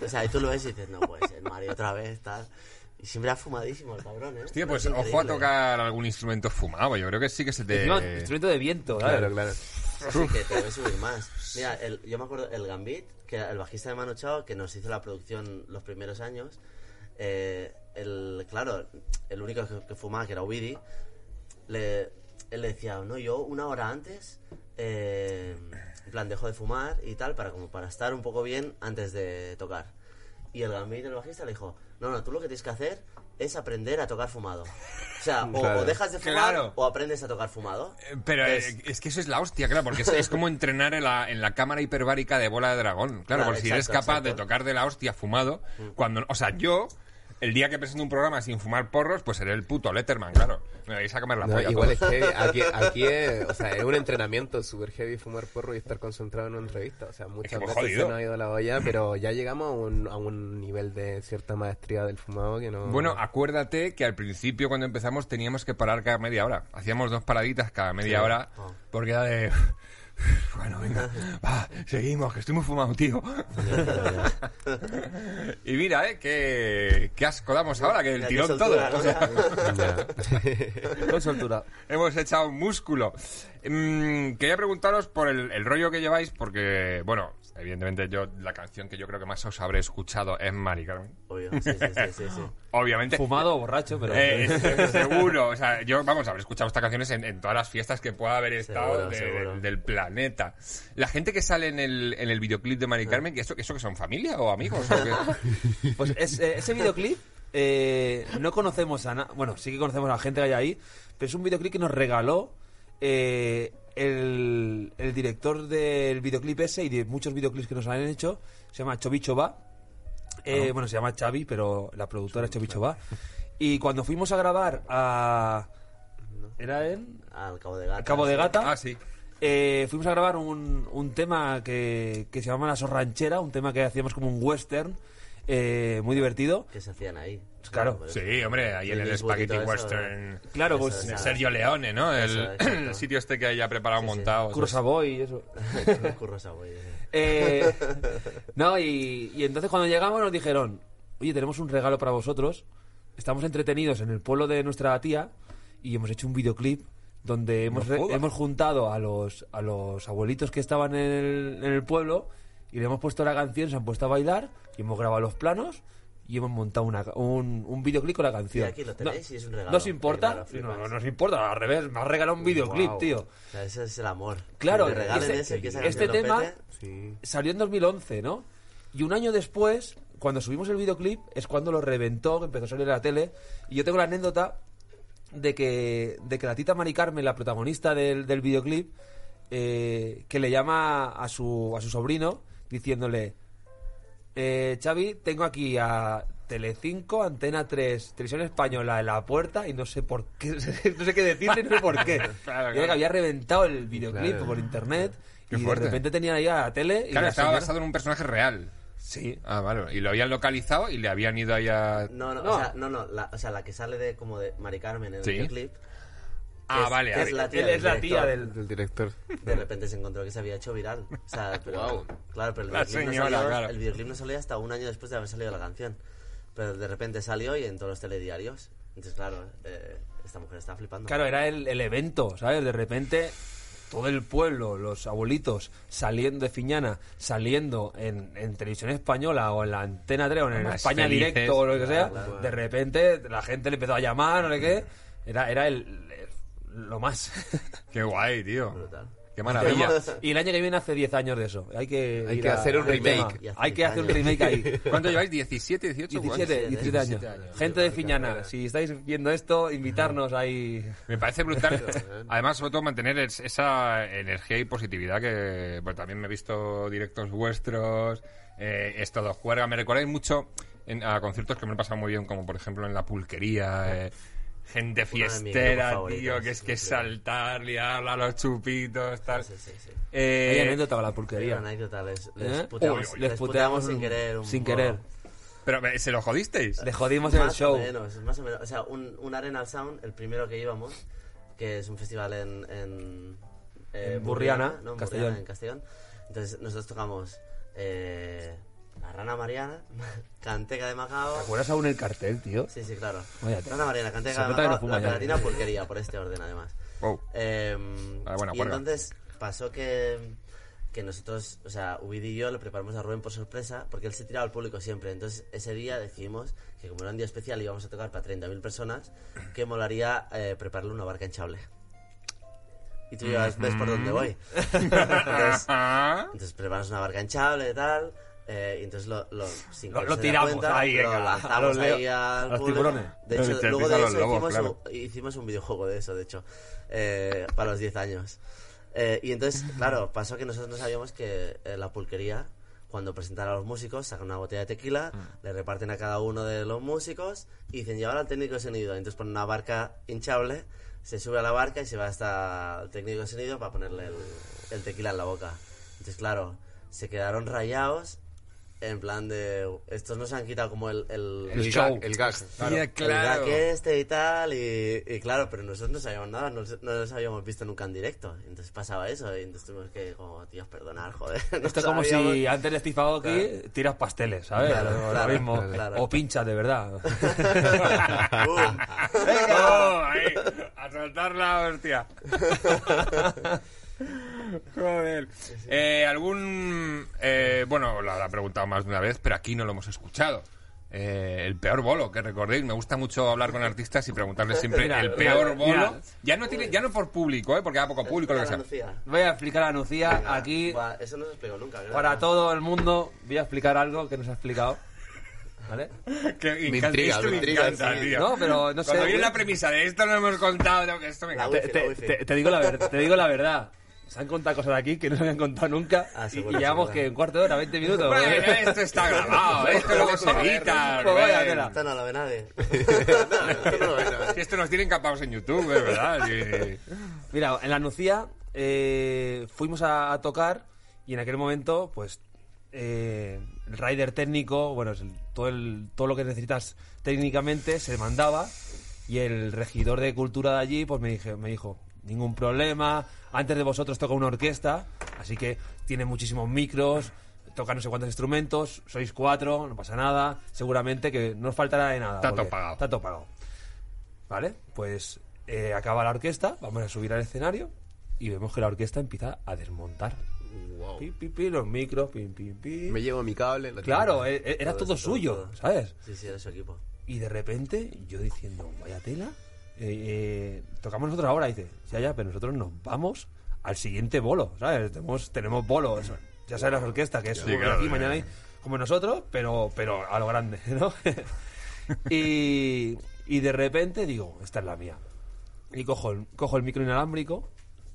O sea, y tú lo ves y dices, no puede ser, Mario, otra vez, tal. Y siempre ha fumadísimo el cabrón, ¿eh? Hostia, pues Es ojo a tocar algún instrumento fumado. Yo creo que sí que se te. Encima, instrumento de viento, claro. *laughs* Sí, que te debe subir más. Mira, el- yo me acuerdo, el Gambit, que el bajista de Manu Chao, que nos hizo la producción los primeros años, eh, el, claro, el único que, que fumaba, que era Ubidi, le, él le decía, no, yo una hora antes, eh, en plan, dejo de fumar y tal, para, como para estar un poco bien antes de tocar. Y el Gambit, el bajista, le dijo, no, no, tú lo que tienes que hacer es aprender a tocar fumado. O sea, o, Claro. o dejas de fumar Claro. o aprendes a tocar fumado. Eh, Pero eh, Es- es... que eso es la hostia, claro, porque es, es como entrenar en la, en la cámara hiperbárica de bola de dragón. Claro, Claro, porque si eres exacto, capaz de tocar de la hostia fumado, cuando. O sea, yo, el día que presento un programa sin fumar porros, pues seré el puto Letterman, claro. Me vais a comer la No, polla. igual todos. es que aquí, *laughs* aquí es, o sea, es un entrenamiento súper heavy fumar porro y estar concentrado en una entrevista. O sea, muchas veces jodido. se nos ha ido la olla, pero ya llegamos a un, a un nivel de cierta maestría del fumado que no... Bueno, acuérdate que al principio cuando empezamos teníamos que parar cada media hora. Hacíamos dos paraditas cada media hora Oh. porque era de... Bueno, venga, va, seguimos, que estoy muy fumado, tío. y mira, ¿eh? Qué, qué asco damos ahora, que el tirón todo. soltura, ¿no? O sea, Ya. Con soltura. hemos echado músculo. Mm, quería preguntaros por el, el rollo que lleváis, porque, bueno, evidentemente yo, la canción que yo creo que más os habré escuchado es Mari Carmen. Obvio, sí, sí, sí, sí, sí. *laughs* Obviamente. Fumado o borracho, pero... Eh, se- seguro, o sea, yo, vamos, habré escuchado estas canciones en, en todas las fiestas que pueda haber estado Seguro, de- seguro. del planeta. La gente que sale en el, en el videoclip de Mari Carmen, ¿que ¿eso, eso que son familia o amigos? o qué? *laughs* Pues es- eh, ese videoclip eh, no conocemos a na- bueno, sí que conocemos a la gente que hay ahí, pero es un videoclip que nos regaló eh, el, el director del videoclip ese y de muchos videoclips que nos han hecho, se llama Chovicho Va. Eh, Bueno, se llama Xavi, pero la productora es Chovicho Va. Y cuando fuimos a grabar a... ¿Era en? Al Cabo de Gata. Cabo de. Gata. ah, sí. Eh, fuimos a grabar un, un tema que, que se llama La Sorranchera, un tema que hacíamos como un western, eh, muy divertido. Que se hacían ahí. Pues claro. Sí, eso. hombre, ahí en el Spaghetti Western. Claro, Eso, pues, Sergio Leone, ¿no? El, Eso, exacto. *laughs* el sitio este que haya preparado Sí, sí. montado. Kurosawa y eso. Curro Savoy, sí. Eh, no, y, y entonces cuando llegamos nos dijeron, oye, tenemos un regalo para vosotros. Estamos entretenidos en el pueblo de nuestra tía y hemos hecho un videoclip donde hemos, re- hemos juntado a los, a los abuelitos que estaban en el, en el pueblo y le hemos puesto la canción, se han puesto a bailar y hemos grabado los planos y hemos montado una, un, un videoclip con la canción. Y aquí lo tenéis y es un regalo. ¿No os importa? No, no nos importa, al revés, me has regalado un videoclip, Guau. tío. O sea, ese es el amor. Claro, este- ese, que este tema-. Sí. salió en 2011, ¿no? Y un año después, cuando subimos el videoclip, es cuando lo reventó, que empezó a salir en la tele. Y yo tengo la anécdota de que, de que la tita Mari Carmen, la protagonista del, del videoclip, eh, que le llama a su, a su sobrino diciéndole, eh, Xavi, tengo aquí a Telecinco, Antena 3, Televisión Española en la puerta y no sé por qué, *laughs* no sé qué decirle, no sé por qué. *laughs* Claro, Y era claro. que había reventado el videoclip Claro. por internet Qué y fuerte. de repente tenía ahí a la tele y Claro, la estaba señora- basado en un personaje real. Sí. Ah, vale. Y lo habían localizado y le habían ido ahí a... No, no, No. o sea, no, no, la, o sea, la que sale de como de Mari Carmen en Sí. el clip. Ah, vale. que a es la tía Él del es la tía director. del... Del director. De repente se encontró que se había hecho viral. O sea, *laughs* pero, Guau. claro, pero el videoclip, señora, no salió, claro. el videoclip no salió hasta un año después de haber salido la canción. Pero de repente salió y en todos los telediarios. Entonces, claro, eh, esta mujer está flipando. Claro, era el, el evento, ¿sabes? De repente todo el pueblo, los abuelitos saliendo de Fiñana, saliendo en, en televisión española o en la Antena 3 o en Más España felices. Directo o lo que sea, Claro, claro. de repente la gente le empezó a llamar, no sé qué. Era, era el, el- lo más. *laughs* Qué guay, tío. Brutal. Qué maravilla. y el año que viene hace 10 años de eso. Hay que, Hay ir que a- hacer un al remake. tema. Hay que 10 hacer un años. remake ahí. ¿Cuánto lleváis? ¿17, 18? 17, 17 años. 17 años. Gente de Fiñana, si estáis viendo esto, invitarnos ahí. Me parece brutal. *laughs* Además, sobre todo, mantener es- esa energía y positividad que pues, también me he visto directos vuestros. eh, es todo juerga. Me recordáis mucho en- a conciertos que me he pasado muy bien, como por ejemplo en La Pulquería. eh, Gente fiestera, tío, que es sí, que sí. saltar, liarla a los chupitos, tal. Sí, sí, sí. Eh, Hay anécdota con la Una pulquería. anécdota, les, ¿Eh? les puteamos, Uy, les les puteamos puteamos sin querer. un sin poco. querer. Pero, eh, ¿se lo jodisteis? Le jodimos en el Más show. o menos, más o menos. O sea, un, un Arenal Sound, el primero que íbamos, que es un festival en... En, eh, En Burriana, ¿no? En Castellón. Burriana, en Castellón. Entonces nosotros tocamos eh, La Rana Mariana, *laughs* Canteca de Macao... ¿Te acuerdas aún el cartel, tío? Sí, sí, claro. Vaya tela. Rana Mariana, Canteca de no Macao, fuma La ya. Pegatina Pulquería, por este orden además. Wow. Eh, Ah, buena y entonces pasó que, que nosotros, o sea, Ubid y yo le preparamos a Rubén por sorpresa, porque él se tiraba al público siempre. Entonces ese día decidimos que como era un día especial y íbamos a tocar para 30.000 personas, que molaría eh, prepararle una barca hinchable. Y tú ya ves por dónde voy. *laughs* entonces, entonces preparas una barca hinchable y tal. Eh, y entonces lo, lo, sin Lo- lo tiramos cuenta, ahí, lo a lanzamos los leo- ahí al a los tiburones. De hecho, luego de eso lobos, hicimos, claro. un, hicimos un videojuego de eso, de hecho, eh, para los 10 años. Eh, y entonces, *laughs* claro, pasó que nosotros no sabíamos que eh, la pulquería, cuando presentan a los músicos, sacan una botella de tequila, Mm. le reparten a cada uno de los músicos y dicen, llevar al técnico de sonido. Entonces ponen una barca hinchable, se sube a la barca y se va hasta el técnico de sonido para ponerle el, el tequila en la boca. Entonces, claro, se quedaron rayados. En plan de... Estos nos han quitado como el... el, El show. gag, el gag. el claro. gag este y tal, y, y claro, pero nosotros no sabíamos nada, no, no los habíamos visto nunca en directo. Entonces pasaba eso, y entonces tuvimos que, como, tíos, perdonar, joder. *laughs* no Esto es como si antes de Steve Aoki tiras pasteles, ¿sabes? Claro, claro, mismo. claro. O pinchas de verdad. *laughs* ¡Bum! *laughs* ¡Oh, ahí! A soltar la hostia. Joder. Eh, ¿Algún. eh, bueno, lo habrá preguntado más de una vez, pero aquí no lo hemos escuchado. Eh, el peor bolo, que recordéis, me gusta mucho hablar con artistas y preguntarles siempre Mira, el mira, peor mira. bolo. Ya no tiene, ya no por público, ¿eh? porque da poco público lo que sea. Voy a explicar a Lucía aquí, Buah, eso no se explicó nunca, ¿verdad? para todo el mundo, voy a explicar algo que nos ha explicado. ¿Vale? Que Me intriga, esto me intriga, encanta, sí. tío. No, pero no sé. Cuando viene la premisa de esto no hemos contado, que esto me encanta. Te, te- te digo la ver- te digo la verdad. Se han contado cosas aquí que no se habían contado nunca. Ah, y- seguro, y llevamos que un cuarto de hora, 20 minutos. Bueno, esto está *laughs* grabado, esto luego se edita. Esto no lo ve *laughs* nadie. Si esto nos tienen capados en YouTube, es verdad. sí. Mira, en la Nucía eh, fuimos a, a tocar y en aquel momento, pues, eh, el rider técnico, bueno, es el- todo, el, todo lo que necesitas técnicamente se mandaba y el regidor de cultura de allí, pues me, dije, me dijo, ningún problema, antes de vosotros toca una orquesta, así que tiene muchísimos micros, toca no sé cuántos instrumentos, sois cuatro, no pasa nada, seguramente que no os faltará de nada. Está todo pagado. Está todo pagado. Vale, pues eh, acaba la orquesta, vamos a subir al escenario y vemos que la orquesta empieza a desmontar. Wow. Pi, pi, pi, los micros, pim, pim, pim. Me llevo mi cable. lo Claro, tengo. eh, eh, era Todo suyo, todo. ¿sabes? Sí, sí, era su equipo. Y de repente yo diciendo, vaya tela, eh, eh, tocamos nosotros ahora, dice, ya, ya, pero nosotros nos vamos al siguiente bolo, ¿sabes? Tenemos, tenemos bolos, ya sabes las orquestas, que es Sí, claro, aquí, mañana ahí, como nosotros, pero, pero a lo grande, *laughs* ¿no? y, y de repente digo, esta es la mía. Y cojo el, cojo el micro inalámbrico O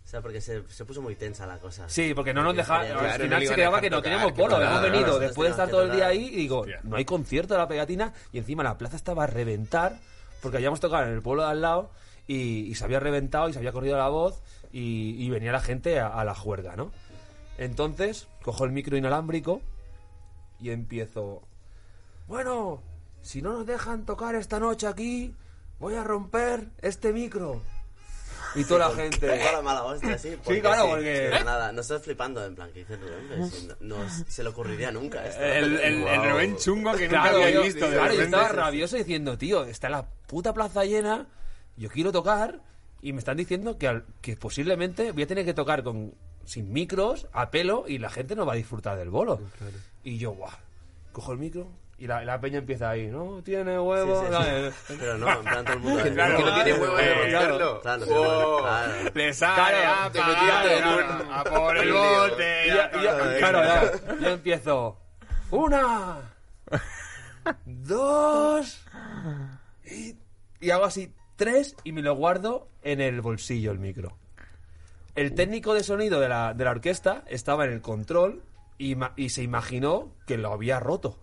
sea, porque se, se puso muy tensa la cosa. Sí, porque no nos dejaban. Claro, al no final le se quedaba que no teníamos no, Hemos venido después de estar todo el día ahí y digo, Hostia. no hay concierto de la pegatina y encima la plaza estaba a reventar porque habíamos tocado en el pueblo de al lado y, se había reventado y se había corrido la voz y, y venía la gente a, a la juerga, ¿no? Entonces, cojo el micro inalámbrico y empiezo. Bueno, si no nos dejan tocar esta noche aquí, voy a romper este micro. Y toda la gente. Toda la mala hostia, sí. porque claro, sí, porque- sí, nada, nosotros flipando, en plan, que dice Rubén, si no, no se le ocurriría nunca esto. El, el, el Wow. Rubén chungo que nunca Claro, había yo, visto. de claro, yo repente. estaba rabioso diciendo, tío, está la puta plaza llena, yo quiero tocar y me están diciendo que, al- que posiblemente voy a tener que tocar con sin micros, a pelo y la gente no va a disfrutar del bolo. Y yo, guau, cojo el micro y la, la peña empieza ahí, ¿no? Tiene huevo. sí, sí. ¿sabes? Pero no, en plan todo el mundo. Claro, Que no tiene huevo de romperlo. Claro. Le sale Claro, a, a- por el bote. Y ya yo- está. y yo- claro, ya, yo empiezo. Una, dos, y, y hago así tres y me lo guardo en el bolsillo el micro. El técnico de sonido de la, de la orquesta estaba en el control y se imaginó que lo había roto.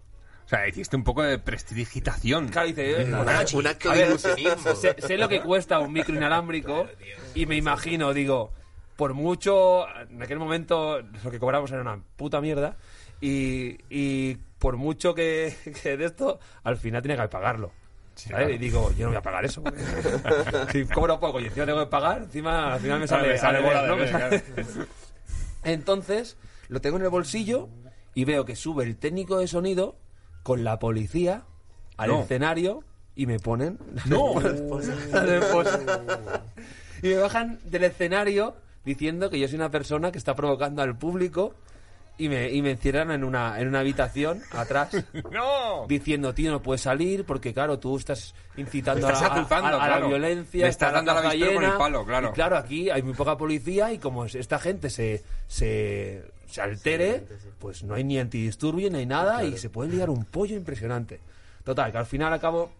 O sea, hiciste un poco de prestidigitación. Claro, dice, eh, Un, bueno, act- un acto de *laughs* ilusionismo. sé, sé lo que cuesta un micro inalámbrico y me imagino, digo, por mucho, en aquel momento lo que cobramos era una puta mierda y, y por mucho que, *laughs* que de esto, al final tenía que pagarlo. claro. Y digo, yo no voy a pagar eso. *laughs* si cobro poco y encima tengo que pagar, encima al final me sale, me sale al bola ¿no? Me sale- Entonces, lo tengo en el bolsillo y veo que sube el técnico de sonido con la policía al No. escenario y me ponen No. *laughs* la esposa. y me bajan del escenario diciendo que yo soy una persona que está provocando al público y me, y me encierran en una, en una habitación atrás *laughs* ¡No! diciendo, tío, no puedes salir porque, claro, tú estás incitando Estás a, la- a- a la violencia. Le estás está dando a la avispero con el llena". palo, claro. Y claro, aquí hay muy poca policía y como es- esta gente se, se, se altere, pues no hay ni antidisturbio ni hay nada y se puede liar un pollo impresionante. Total, que al final, al cabo,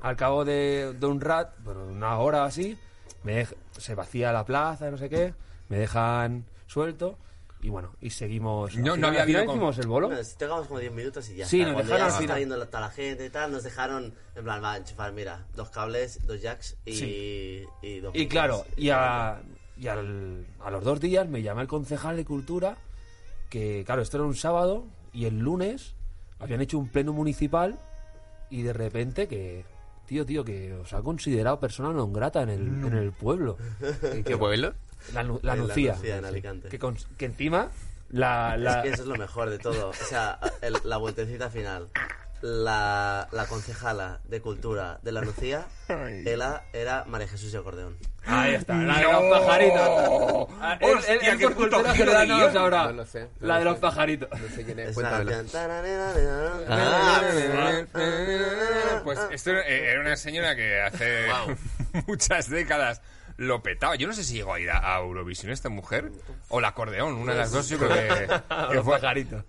al cabo de, de un rat, bueno, una hora o así, me se vacía la plaza, no sé qué, me dejan suelto y bueno, y seguimos. No- no había habido con- hicimos el bolo. Bueno, si tocamos como 10 minutos y ya Sí, está. nos dejaron ya al final. yendo la- toda la gente y tal, nos dejaron, en plan, va, enchufar, mira, dos cables, dos jacks y, Sí. y dos Y claro, y, a, y al- a los dos días me llama el concejal de cultura que, claro, esto era un sábado y el lunes habían hecho un pleno municipal y de repente que, tío, tío, que os ha considerado persona non grata en el, en el pueblo. *laughs* ¿En qué pueblo? La, la la Nucía. Nucía, en Alicante. Que, que encima la... la- Es que eso es lo mejor de todo. O sea, el- la vueltecita final. La, la concejala de cultura de la Lucía, ella era María Jesús y Acordeón. Ahí está, la de los pajaritos. Ah, él- él- él por cultura de general no lo guion. sabrá. No lo sé, no La lo de los sé. pajaritos. No sé quién es. Cuéntamelo. canción. Pues esto eh, era una señora que hace *laughs* muchas décadas lo petaba. Yo no sé si llegó a ir a, a Eurovisión esta mujer o la acordeón, una de las dos yo creo que, *laughs* fue.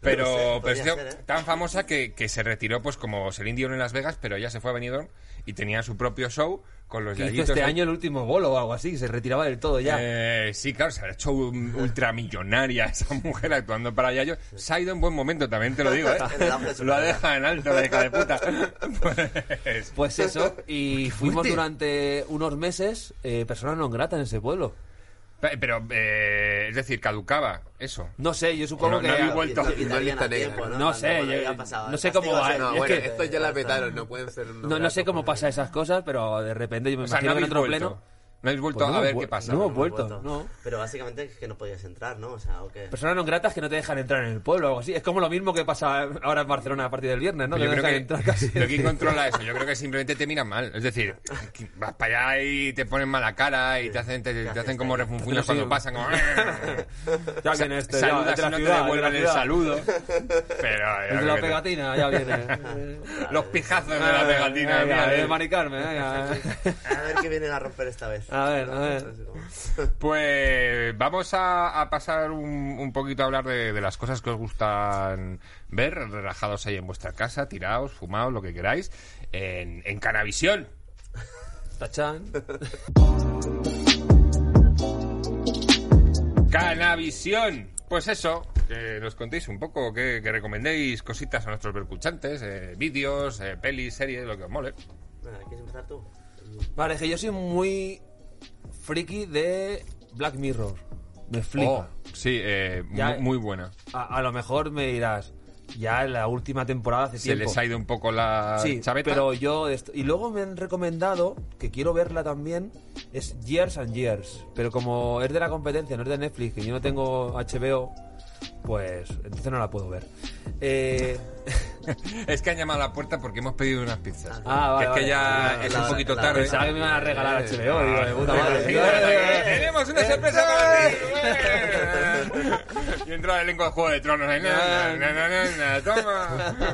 Pero, No sé, pero es ser, ¿eh? tan famosa que, que se retiró pues como Celine Dion en Las Vegas, pero ella se fue a Benidorm y tenía su propio show con los hizo yayitos este año el último bolo o algo así, se retiraba del todo ya. Eh, sí, claro, se ha hecho un- ultramillonaria *laughs* esa mujer actuando para Yayo. Se ha ido en buen momento, también te lo digo, ¿eh? *laughs* De Lo dejado en alto, la hija de puta. *laughs* Pues, Pues eso, y fuimos durante unos meses eh, personas non grata en ese pueblo. Pe- Pero, eh, es decir, caducaba eso. No sé, yo supongo No, que... no habéis vuelto. No lista negra. tiempo, No Cuando- sé, yo- no sé cómo va, No, Es bueno, que- estos ya la petaron, no pueden ser. No, no sé cómo pasa esas cosas, pero de repente yo me O sea, no imagino que en otro vuelto. pleno... No habéis vuelto Pues no a ver qué pasa. no hemos vuelto, no. Pero básicamente es que no podías entrar, ¿no? O sea, ¿o qué? Personas non gratas que no te dejan entrar en el pueblo o algo así. Es como lo mismo que pasa ahora en Barcelona a partir del viernes, ¿no? Pero yo no creo que entrar casi. lo que controla *laughs* eso, yo creo que simplemente te miran mal. Es decir, vas para allá y te ponen mala cara y te hacen, te, te hacen como refunfuños cuando pasan. Como, *laughs* Ya viene este, ya, saludas de la y no te ciudad, de la devuelven el saludo. Pero *laughs* ya El de la te- pegatina, ya viene. los pijazos de la pegatina. De eh. Mari Carmen, venga. A ver qué vienen a romper esta vez. A ver, a ver. Pues vamos a, a pasar un, un poquito a hablar de, de las cosas que os gustan ver, relajados ahí en vuestra casa, tirados, fumados, lo que queráis, en, en Canavisión. Tachán. Canavisión. Pues eso, que nos contéis un poco, que, que recomendéis cositas a nuestros percuchantes, eh, vídeos, eh, pelis, series, lo que os mole. ¿Quieres empezar tú? Vale, que yo soy muy friki de Black Mirror. Me flipa. Oh, sí, eh, Ya- mu- muy buena. A, a lo mejor me dirás, ya en la última temporada hace Se tiempo. les ha ido un poco la Sí, chaveta. pero yo... Y luego me han recomendado, que quiero verla también, es Years and Years. Pero como es de la competencia, no es de Netflix, que yo no tengo HBO, pues entonces no la puedo ver. Eh, *laughs* Es que han llamado a la puerta porque hemos pedido unas pizzas. Ah, vale, que es que vale. ya La- es la- un poquito la- tarde. pensaba que me iban a regalar HBO, digo, de puta madre. Eh, *laughs* Tenemos una sorpresa para ti. Y entra el elenco de Juego de Tronos. ahí, na, na, na, na, na, Toma. *laughs*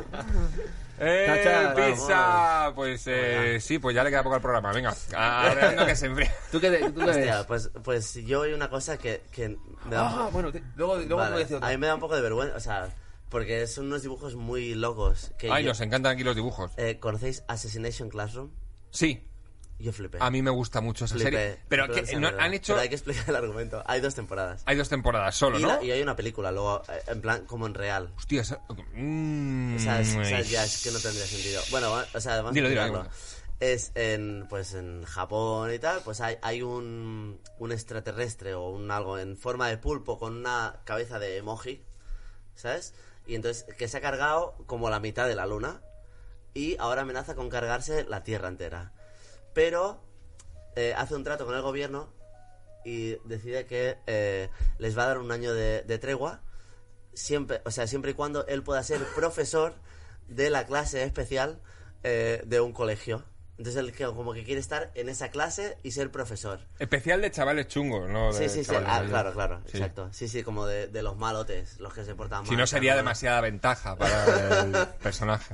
Eh, pizza. Pues eh, sí, pues ya le queda poco al programa. Venga, arreglando que se enfría. ¿Tú qué, tú qué Hostia, ves? pues, pues yo hay una cosa que, que me da... Ah, bueno, te- luego, luego Vale, me voy a decir otra. a mí me da un poco de vergüenza, o sea, porque son unos dibujos muy locos. Que Ay, yo- nos encantan aquí los dibujos. eh, ¿Conocéis Assassination Classroom? Sí. Yo flipé. A mí me gusta mucho esa Flipé. serie. Pero Flipé que no- han hecho... Pero hay que explicar el argumento. Hay dos temporadas. Hay dos temporadas solo, y, ¿no? la- y hay una película, luego, eh, en plan, como en real. Hostia, esa- mm, O sea, es, o sea, ya es que no tendría sentido. Bueno, va- o sea, además Dilo, dilo, explicarlo. es en pues en Japón y tal, pues hay, hay un, un extraterrestre o un algo en forma de pulpo con una cabeza de emoji, ¿sabes? Y entonces que se ha cargado como la mitad de la luna y ahora amenaza con cargarse la Tierra entera. Pero eh, hace un trato con el gobierno y decide que eh, les va a dar un año de, tregua siempre, o sea, siempre y cuando él pueda ser profesor de la clase especial eh, de un colegio. Entonces él que- como que quiere estar en esa clase y ser profesor. Especial de chavales chungos, ¿no? Sí, De sí, sí. Ah, claro, claro, Sí. exacto. Sí, sí, como de, de los malotes, los que se portan mal. Si no sería demasiada ventaja para el *laughs* personaje.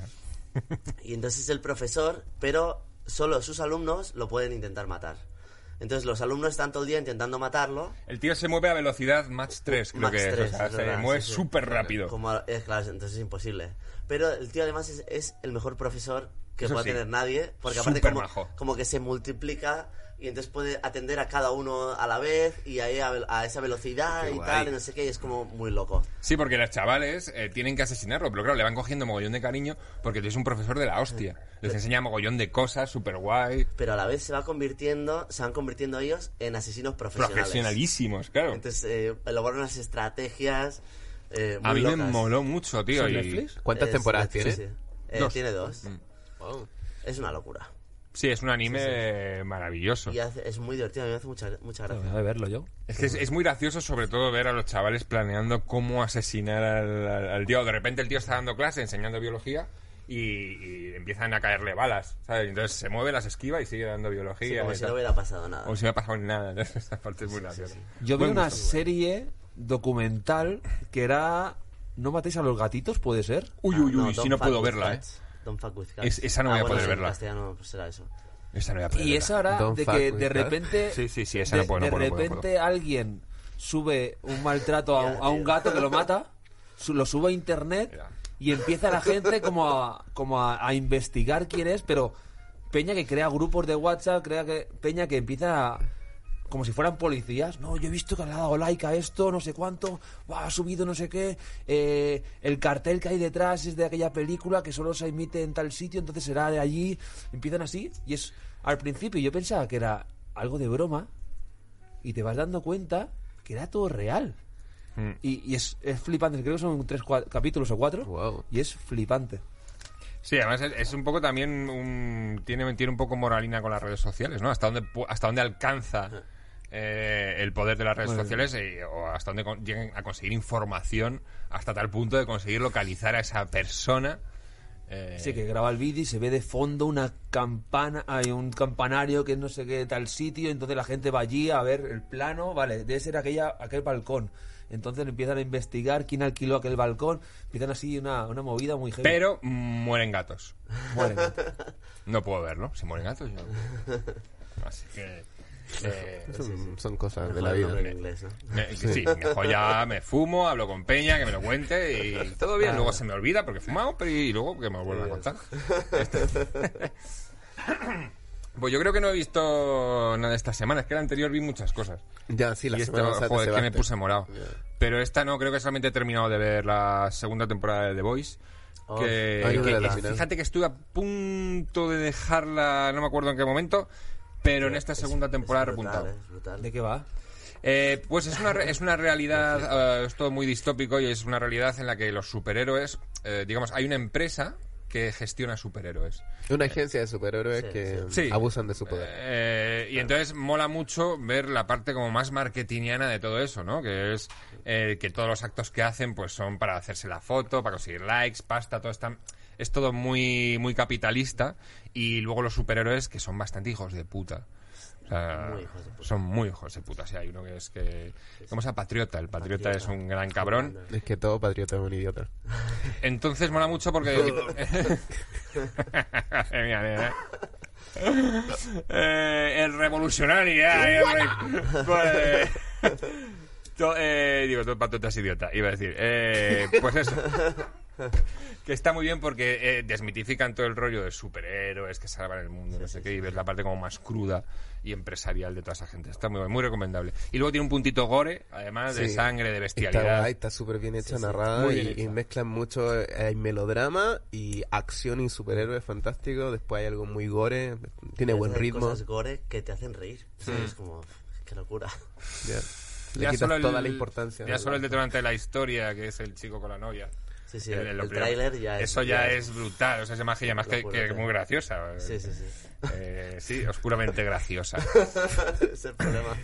Y entonces es el profesor, pero solo sus alumnos lo pueden intentar matar. Entonces los alumnos están todo el día intentando matarlo. El tío se mueve a velocidad Mach 3, creo Max que es. o 3, sea, es se verdad, mueve sí, sí. súper rápido. Como, es claro, entonces es imposible. Pero el tío además es, es el mejor profesor que Eso pueda sí. tener nadie, porque aparte como, como que se multiplica y entonces puede atender a cada uno a la vez y ahí a, esa velocidad Qué y guay. tal, y no sé qué, y es como muy loco. Sí, porque los chavales eh, tienen que asesinarlo, pero claro, le van cogiendo mogollón de cariño porque es un profesor de la hostia. Les enseña mogollón de cosas, súper guay, Pero a la vez se va convirtiendo, se van convirtiendo ellos en asesinos profesionales. profesionalísimos, claro. Entonces eh, elaboran unas estrategias eh, muy A mí me moló mucho, tío. ¿Son y- Netflix? ¿Cuántas Es temporadas Netflix, tiene? sí. Eh, Dos. Tiene dos. Wow. Es una locura. Sí, es un anime maravilloso. Y hace- es muy divertido, a mí me hace mucha, mucha gracia. Voy a verlo yo. Es que es, es muy gracioso, sobre todo, ver a los chavales planeando cómo asesinar al, al- al tío. De repente el tío está dando clase, enseñando biología, y, y empiezan a caerle balas, ¿sabes? Entonces se mueve, las esquiva y sigue dando Sí, biología. como y si tal. no hubiera pasado nada. Como si no ha pasado nada. Entonces, *laughs* esta parte es muy graciosa. Yo vi una gusto. serie documental que era No matéis a los gatitos, ¿puede ser? Uy, uy, uy, Ah, si no puedo verla, ¿eh? Cats. Don't fuck with cats. Es- esa no voy a bueno, poder sí, verla. Castellano pues será eso. Esa no voy a poder Y verla. es ahora Don't de fuck que with de that. repente Sí, sí, sí, esa de, no puedo, no de puedo, no puedo, no repente alguien sube un maltrato a, un- a un gato que lo mata, su- lo sube a internet Ya. y empieza la gente como a, como a, a investigar quién es, pero Peña que crea grupos de WhatsApp, crea que Peña que empieza a- como si fueran policías. No, yo he visto que le ha dado like a esto, no sé cuánto, Buah, ha subido no sé qué. eh, el cartel que hay detrás es de aquella película que solo se emite en tal sitio, entonces será de allí. Empiezan así y es al principio yo pensaba que era algo de broma y te vas dando cuenta que era todo real. Mm. Y, y es, es flipante, creo que son tres cua- capítulos o cuatro. Wow. Y es flipante. Sí, además es, es un poco también un, tiene, tiene un poco moralina con las redes sociales, ¿no? Hasta dónde hasta dónde alcanza eh, el poder de las redes Bueno. sociales eh, o hasta dónde con- llegan a conseguir información hasta tal punto de conseguir localizar a esa persona. eh, Sí, que graba el vídeo y se ve de fondo una campana, hay un campanario que no sé qué tal sitio, entonces la gente va allí a ver el plano, vale, debe ser aquella, aquel balcón. Entonces empiezan a investigar quién alquiló aquel balcón, empiezan así una, una movida muy heavy. Pero mueren gatos. Mueren. No puedo verlo. Si mueren gatos, yo. *laughs* Así que. Eh, Son, son cosas de la vida. en inglés, ¿no? me- sí, mejor ya *laughs* me fumo, hablo con Peña, que me lo cuente y *laughs* todo bien. Luego se me olvida porque he fumado, pero y luego que me lo vuelvan a contar. *laughs* Pues yo creo que no he visto nada esta semana. Es que la anterior vi muchas cosas. Ya, sí, la y esta, semana joder, que me puse morado. Pero esta no, creo que solamente he terminado de ver la segunda temporada de The Voice. Oh. que, que- fíjate que estuve a punto de dejarla, no me acuerdo en qué momento, pero en esta Es- segunda es temporada repuntado. eh. ¿De qué va? Eh, pues es una, re- es una realidad, eh, es todo muy distópico y es una realidad en la que los superhéroes, eh, digamos, hay una empresa que gestiona superhéroes. Una agencia de superhéroes Sí, que sí. abusan de su poder. Eh, y entonces mola mucho ver la parte como más marketingiana de todo eso, ¿no? Que es eh, que todos los actos que hacen pues son para hacerse la foto, para conseguir likes, pasta, todo está... Es todo muy, muy capitalista y luego los superhéroes que son bastante hijos de puta. O sea, Muy hijos de puta. Son muy hijos de puta. O sea, hay uno que es que... ¿Cómo se llama? Patriota. El Patriota, Patriota. es un gran cabrón. Es que todo patriota es un idiota. Entonces mola mucho porque. *laughs* *laughs* Eh, el revolucionario. eh. Pues, *laughs* to- eh, digo, todo patriotas idiota, iba a decir. Eh, pues eso. *laughs* que está muy bien porque eh, desmitifican todo el rollo de superhéroes que salvan el mundo, no sé qué, y ves la parte como más cruda y empresarial de toda esa gente. Está muy, muy recomendable. Y luego tiene un puntito gore, además de Sí. sangre, de bestialidad. está súper bien hecha, narrada y, bien hecha. y mezclan mucho, eh, hay melodrama y acción y superhéroes fantástico, después hay algo muy gore, tiene buen Hay ritmo. cosas gore que te hacen reír. Es como, qué locura. ya. Le Ya quitas solo el- toda la importancia. Ya solo el detonante de la historia, que es el chico con la novia. Sí, sí, El- el, el- el tráiler ya es... Eso ya es brutal, o sea, es imagen además que, que muy graciosa. Sí, sí, sí. Eh, sí, oscuramente graciosa. *laughs* es el problema.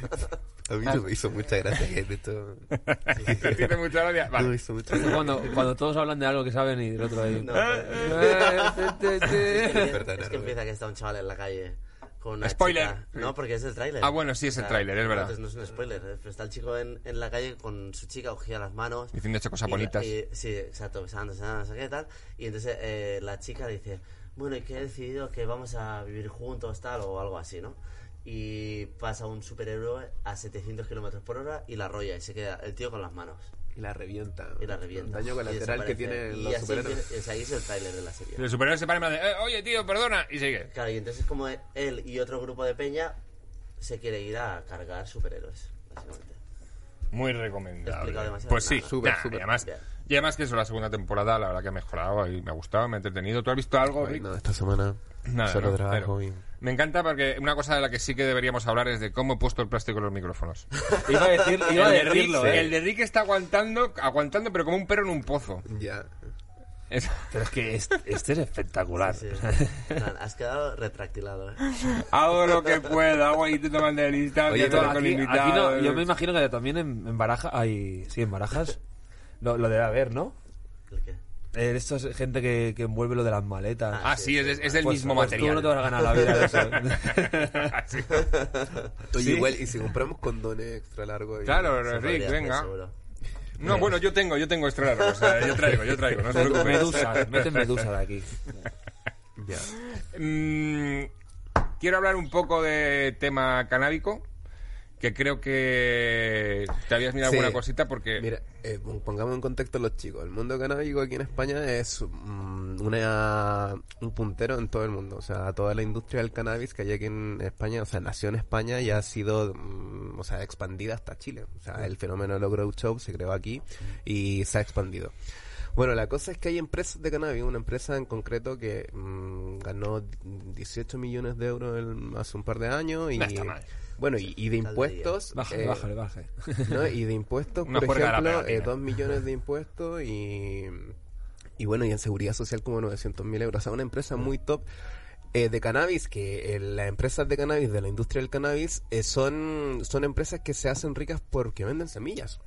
A mí no me hizo mucha gracia que de hecho... *laughs* Tiene mucha gracia. No me Vale. hizo mucha Es gracia. cuando, cuando todos hablan de algo que saben y del otro ahí. No, *laughs* Eh, te, te, te. Es que, es que empieza que está un chaval en la calle con una Spoiler. chica. No, porque es el tráiler. Ah, bueno, sí, es el tráiler, es verdad. Entonces no es un spoiler. eh, Pero está el chico en, en la calle con su chica cogida las manos. Diciendo hecho cosas y- bonitas. y- sí, exacto, besándose, no sé qué tal. Y entonces eh, la chica le dice, bueno, y que he decidido que vamos a vivir juntos, tal, o algo así, ¿no? Y pasa un superhéroe a 700 kilómetros por hora y la arrolla y se queda el tío con las manos. Y la revienta. Y la revienta. El daño Y colateral que tienen Y los así superhéroes. sea, ahí es el tráiler de la serie. Y el superhéroe se para y me dice, eh, oye, tío, perdona, y sigue. Claro, y entonces como él y otro grupo de peña se quiere ir a cargar superhéroes, básicamente. Muy He recomendable. explicado demasiado. Pues sí. Súper, Nah, súper. Y además, y además que eso, la segunda temporada, la verdad que ha mejorado y me ha gustado, me ha entretenido. ¿Tú has visto algo, Ay, Rick? no, esta semana Nada, solo no, trabajo y... Me encanta porque una cosa de la que sí que deberíamos hablar es de cómo he puesto el plástico en los micrófonos. *laughs* Iba a, decir, iba a el, de Rick, decirlo, ¿eh? el de Rick está aguantando, aguantando, pero como un perro en un pozo. Ya. Es- Pero es que este, este es espectacular. Sí, sí. *laughs* Plan, has quedado retractilado, ¿eh? hago lo que pueda, hago ahí intento mantener distancia Oye, todo pero aquí, invitados. aquí no, yo me imagino que también en, en Baraja hay, sí, en Barajas lo, lo debe haber, ¿no? ¿El qué? Eh, esto es gente que, que envuelve lo de las maletas. Ah, sí, es, es del Pues- mismo pues material. Tú no te vas a ganar la vida de eso. *laughs* Sí. Oye, ¿Sí? igual, y si compramos condones extra largos... Claro, Rick, venga. No, bueno, yo tengo, yo tengo extra largo, o sea, yo traigo, yo traigo, no se preocupen. Medusa, mete Medusa de aquí. Ya. *laughs* Mm, quiero hablar un poco de tema canábico, que creo que te habías mirado Sí. alguna cosita porque... Mira, eh, pongamos en contexto los chicos. El mundo canábico aquí en España es mm, una, un puntero en todo el mundo. O sea, toda la industria del cannabis que hay aquí en España, o sea, nació en España y ha sido, mm, o sea, expandida hasta Chile. O sea, el fenómeno de los grow shops se creó aquí y se ha expandido. Bueno, la cosa es que hay empresas de cannabis, una empresa en concreto que mm, ganó 18 millones de euros el- hace un par de años y No está mal. Bueno y, y de impuestos Bájale, eh, bájale, bájale. ¿no? Y de impuestos, Una por ejemplo, eh, 2 millones de impuestos y, y bueno, y en seguridad social como 900 mil euros. O sea, una empresa muy top eh, de cannabis, que eh, las empresas de cannabis, de la industria del cannabis, eh, son, son empresas que se hacen ricas porque venden semillas.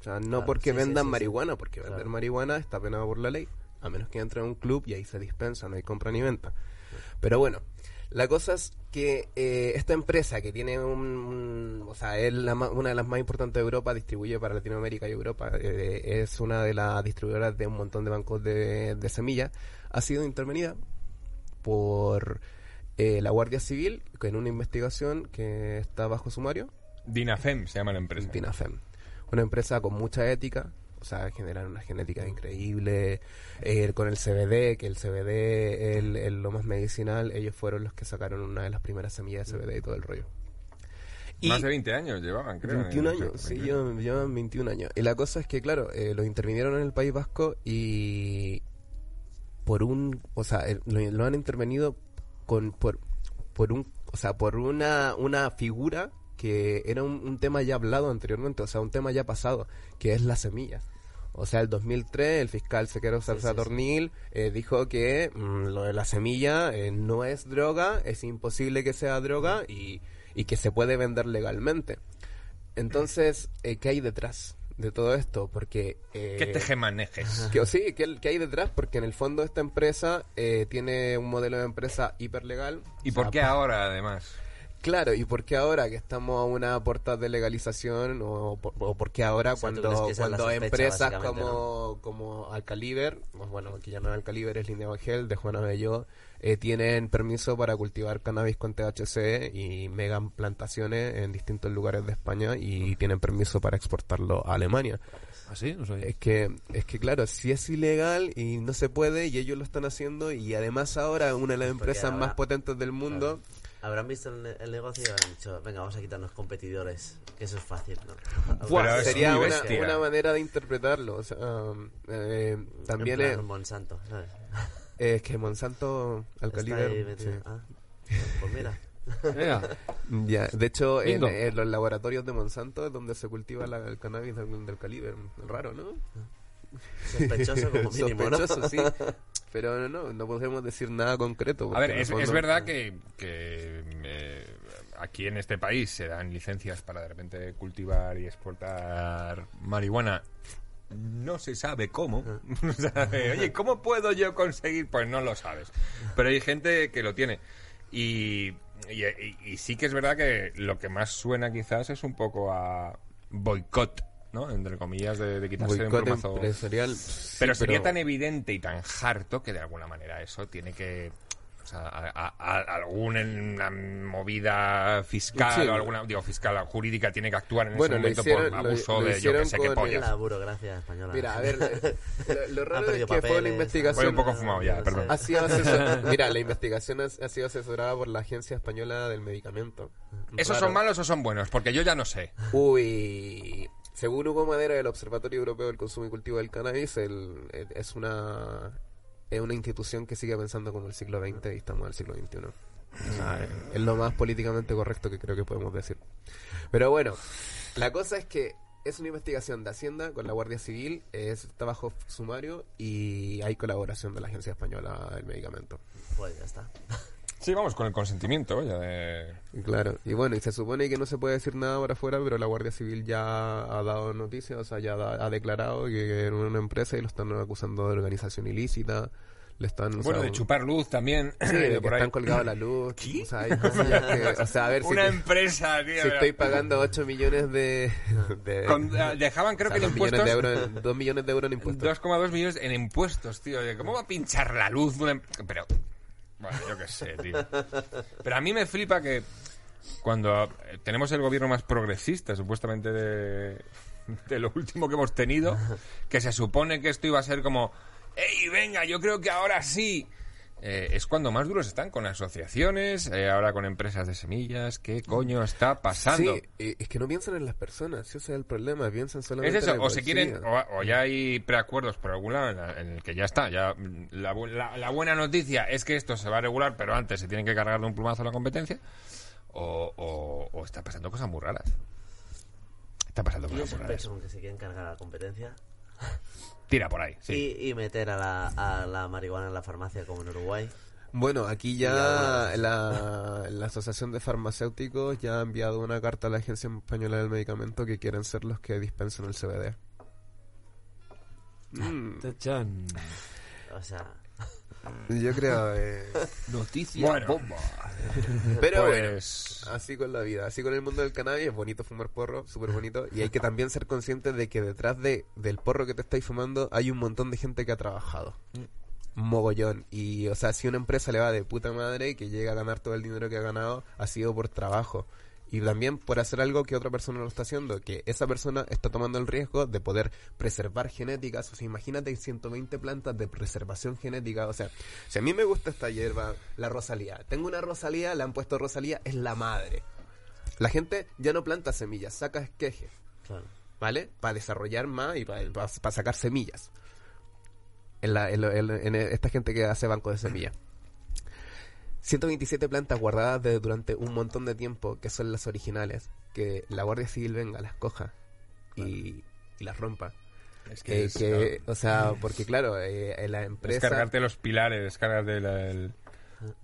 O sea, no Claro, porque sí, vendan sí, sí. marihuana, porque vender marihuana está penado por la ley. A menos que entre a un club y ahí se dispensa, no hay compra ni venta. Pero bueno, la cosa es que eh, esta empresa que tiene un, un- o sea, es la una de las más importantes de Europa, distribuye para Latinoamérica y Europa, eh, es una de las distribuidoras de un montón de bancos de, de semillas, ha sido intervenida por eh, la Guardia Civil en una investigación que está bajo sumario, Dinafem se llama la empresa. Dinafem. Una empresa con mucha ética, o sea, generan una genética increíble, eh, con el CBD, que el CBD es el- el lo más medicinal, ellos fueron los que sacaron una de las primeras semillas de CBD y todo el rollo. Y Más de 20 años llevaban, creo. 21 en- años, sí, llevan, llevan 21 años. Y la cosa es que, claro, eh, los intervinieron en el País Vasco y por un, o sea, el- lo, lo han intervenido con, por, por un, o sea, por una, una figura que era un, un tema ya hablado anteriormente, o sea, un tema ya pasado, que es la semilla. O sea, el 2003 el fiscal Sequero Salsa sí, sí. Tornil eh, dijo que mm, lo de la semilla eh, no es droga, es imposible que sea droga y, y que se puede vender legalmente. Entonces, eh, ¿qué hay detrás de todo esto? Porque... eh, ¿Qué tejemanejes? que, o sí, ¿qué, qué hay detrás? Porque en el fondo esta empresa tiene un modelo de empresa hiperlegal. ¿Y O por qué ahora, además? Claro, ¿y por qué ahora que estamos a una puerta de legalización o, por- o por qué ahora O sea, ¿tú cuando, que cuando sospecha, empresas como, como Alcaliber, bueno, aquí ya no es Alcaliber, es Línea Evangel de Juana Bello, eh, tienen permiso para cultivar cannabis con THC y megan plantaciones en distintos lugares de España y tienen permiso para exportarlo a Alemania. ¿Así? No sabía. Es que, es que claro, si es ilegal y no se puede y ellos lo están haciendo y además ahora una de las empresas ahora- más potentes del mundo... Habrán visto el, ne- el negocio y habrán dicho, venga, vamos a quitarnos competidores, que eso es fácil, ¿no? Buah, sería una, una manera de interpretarlo. o sea, um, eh, también plan es, Monsanto, ¿sabes? *laughs* es que Monsanto, metido. sí. Ah, pues mira. *laughs* Ya, de hecho, en, los laboratorios de Monsanto es donde se cultiva la- el cannabis del, del caliber. Raro, ¿no? Sospechoso como *laughs* mínimo, ¿no? Sospechoso, sí. *laughs* Pero no, no podemos decir nada concreto. A ver, es, fondo- es verdad que, que, eh, aquí en este país se dan licencias para de repente cultivar y exportar marihuana. No se sabe cómo. *laughs* No sabe, Oye, ¿cómo puedo yo conseguir? Pues no lo sabes. Pero hay gente que lo tiene. Y, y, y- y sí que es verdad que lo que más suena quizás es un poco a boicot, ¿no? Entre comillas, de, de quitarse un plumazo. empresarial. sí, Pero sería tan evidente y tan harto que de alguna manera eso tiene que. O sea, a, a- a- alguna movida fiscal Sí. o alguna. Digo, fiscal, jurídica tiene que actuar en Bueno, ese momento hicieron- por abuso lo de yo que sé qué pollas. La burocracia española. Mira, a ver, *laughs* lo, lo raro es que fue una papeles, investigación... Voy un poco fumado ya, no perdón. Ha sido *laughs* asesor- Mira, la investigación ha, sido asesorada por la Agencia Española del Medicamento. ¿Esos son malos o son buenos? Porque yo ya no sé. Uy, según Hugo Madera del Observatorio Europeo del Consumo y Cultivo del Cannabis, el- el- es una es una institución que sigue pensando como el siglo XX y estamos en el siglo XXI. O sea, es lo más políticamente correcto que creo que podemos decir. Pero bueno, la cosa es que es una investigación de Hacienda con la Guardia Civil, es, está bajo sumario y hay colaboración de la Agencia Española del Medicamento. Pues ya está. Sí, vamos, con el consentimiento, oye, de... Claro, y bueno, y se supone que no se puede decir nada para afuera, pero la Guardia Civil ya ha dado noticias, o sea, ya da- ha declarado que era una empresa y lo están acusando de organización ilícita, le están... o Bueno, sea, de chupar luz también. *coughs* Sí, de que por ahí. están colgados a la luz, o sea, hay cosillas que, o sea, a ver *laughs* si, Una empresa, tío. si estoy pagando 8 millones de... de con- eh, dejaban, creo o sea, que en dos millones impuestos... de euros, en- dos millones de euros en impuestos. *laughs* 2,2 millones en impuestos, tío. ¿Cómo va a pinchar la luz? una em- Pero, bueno, yo qué sé, tío. Pero a mí me flipa que cuando tenemos el gobierno más progresista, supuestamente de, de lo último que hemos tenido, que se supone que esto iba a ser como, ¡Ey, venga, yo creo que ahora sí! Eh, es cuando más duros están con asociaciones, eh, ahora con empresas de semillas. ¿Qué coño está pasando? Sí, y- es que no piensan en las personas, ese es el problema, piensan solamente Es eso, en o se quieren, o, o ya hay preacuerdos por algún lado en, la- en el que ya está. Ya mm, la, bu- la- la buena noticia es que esto se va a regular, pero antes se tienen que cargar de un plumazo la competencia. O, o- o está pasando cosas muy raras. Está pasando cosas muy raras. que se quieren cargar a la competencia Tira por ahí, sí. y, y meter a la, a la marihuana en la farmacia como en Uruguay. Bueno, aquí ya la, la Asociación de Farmacéuticos ya ha enviado una carta a la Agencia Española del Medicamento que quieren ser los que dispensen el CBD. Mm, Tachan. O sea, yo creo... eh, Noticia *laughs* Bueno. bomba. pero Pues- bueno, así con la vida, así con el mundo del cannabis, es bonito fumar porro, súper bonito, y hay que también ser conscientes de que detrás de, del porro que te estáis fumando hay un montón de gente que ha trabajado. Mogollón. Y, o sea, si una empresa le va de puta madre y que llega a ganar todo el dinero que ha ganado, ha sido por trabajo. Y también por hacer algo que otra persona lo está haciendo, que esa persona está tomando el riesgo de poder preservar genéticas. O sea, imagínate 120 plantas de preservación genética. O sea, si a mí me gusta esta hierba, la Rosalía, tengo una Rosalía, le han puesto Rosalía, es la madre. La gente ya no planta semillas, saca esquejes. claro. ¿vale? Para desarrollar más y para, sacar semillas. En, la, en, lo- en- en esta gente que hace banco de semillas. 127 plantas guardadas de- durante un montón de tiempo, que son las originales, que la Guardia Civil venga, las coja y, y las rompa. Es Que, es, que, o sea, porque claro, eh, en la claro, empresa... descargarte los pilares, descargarte la, el-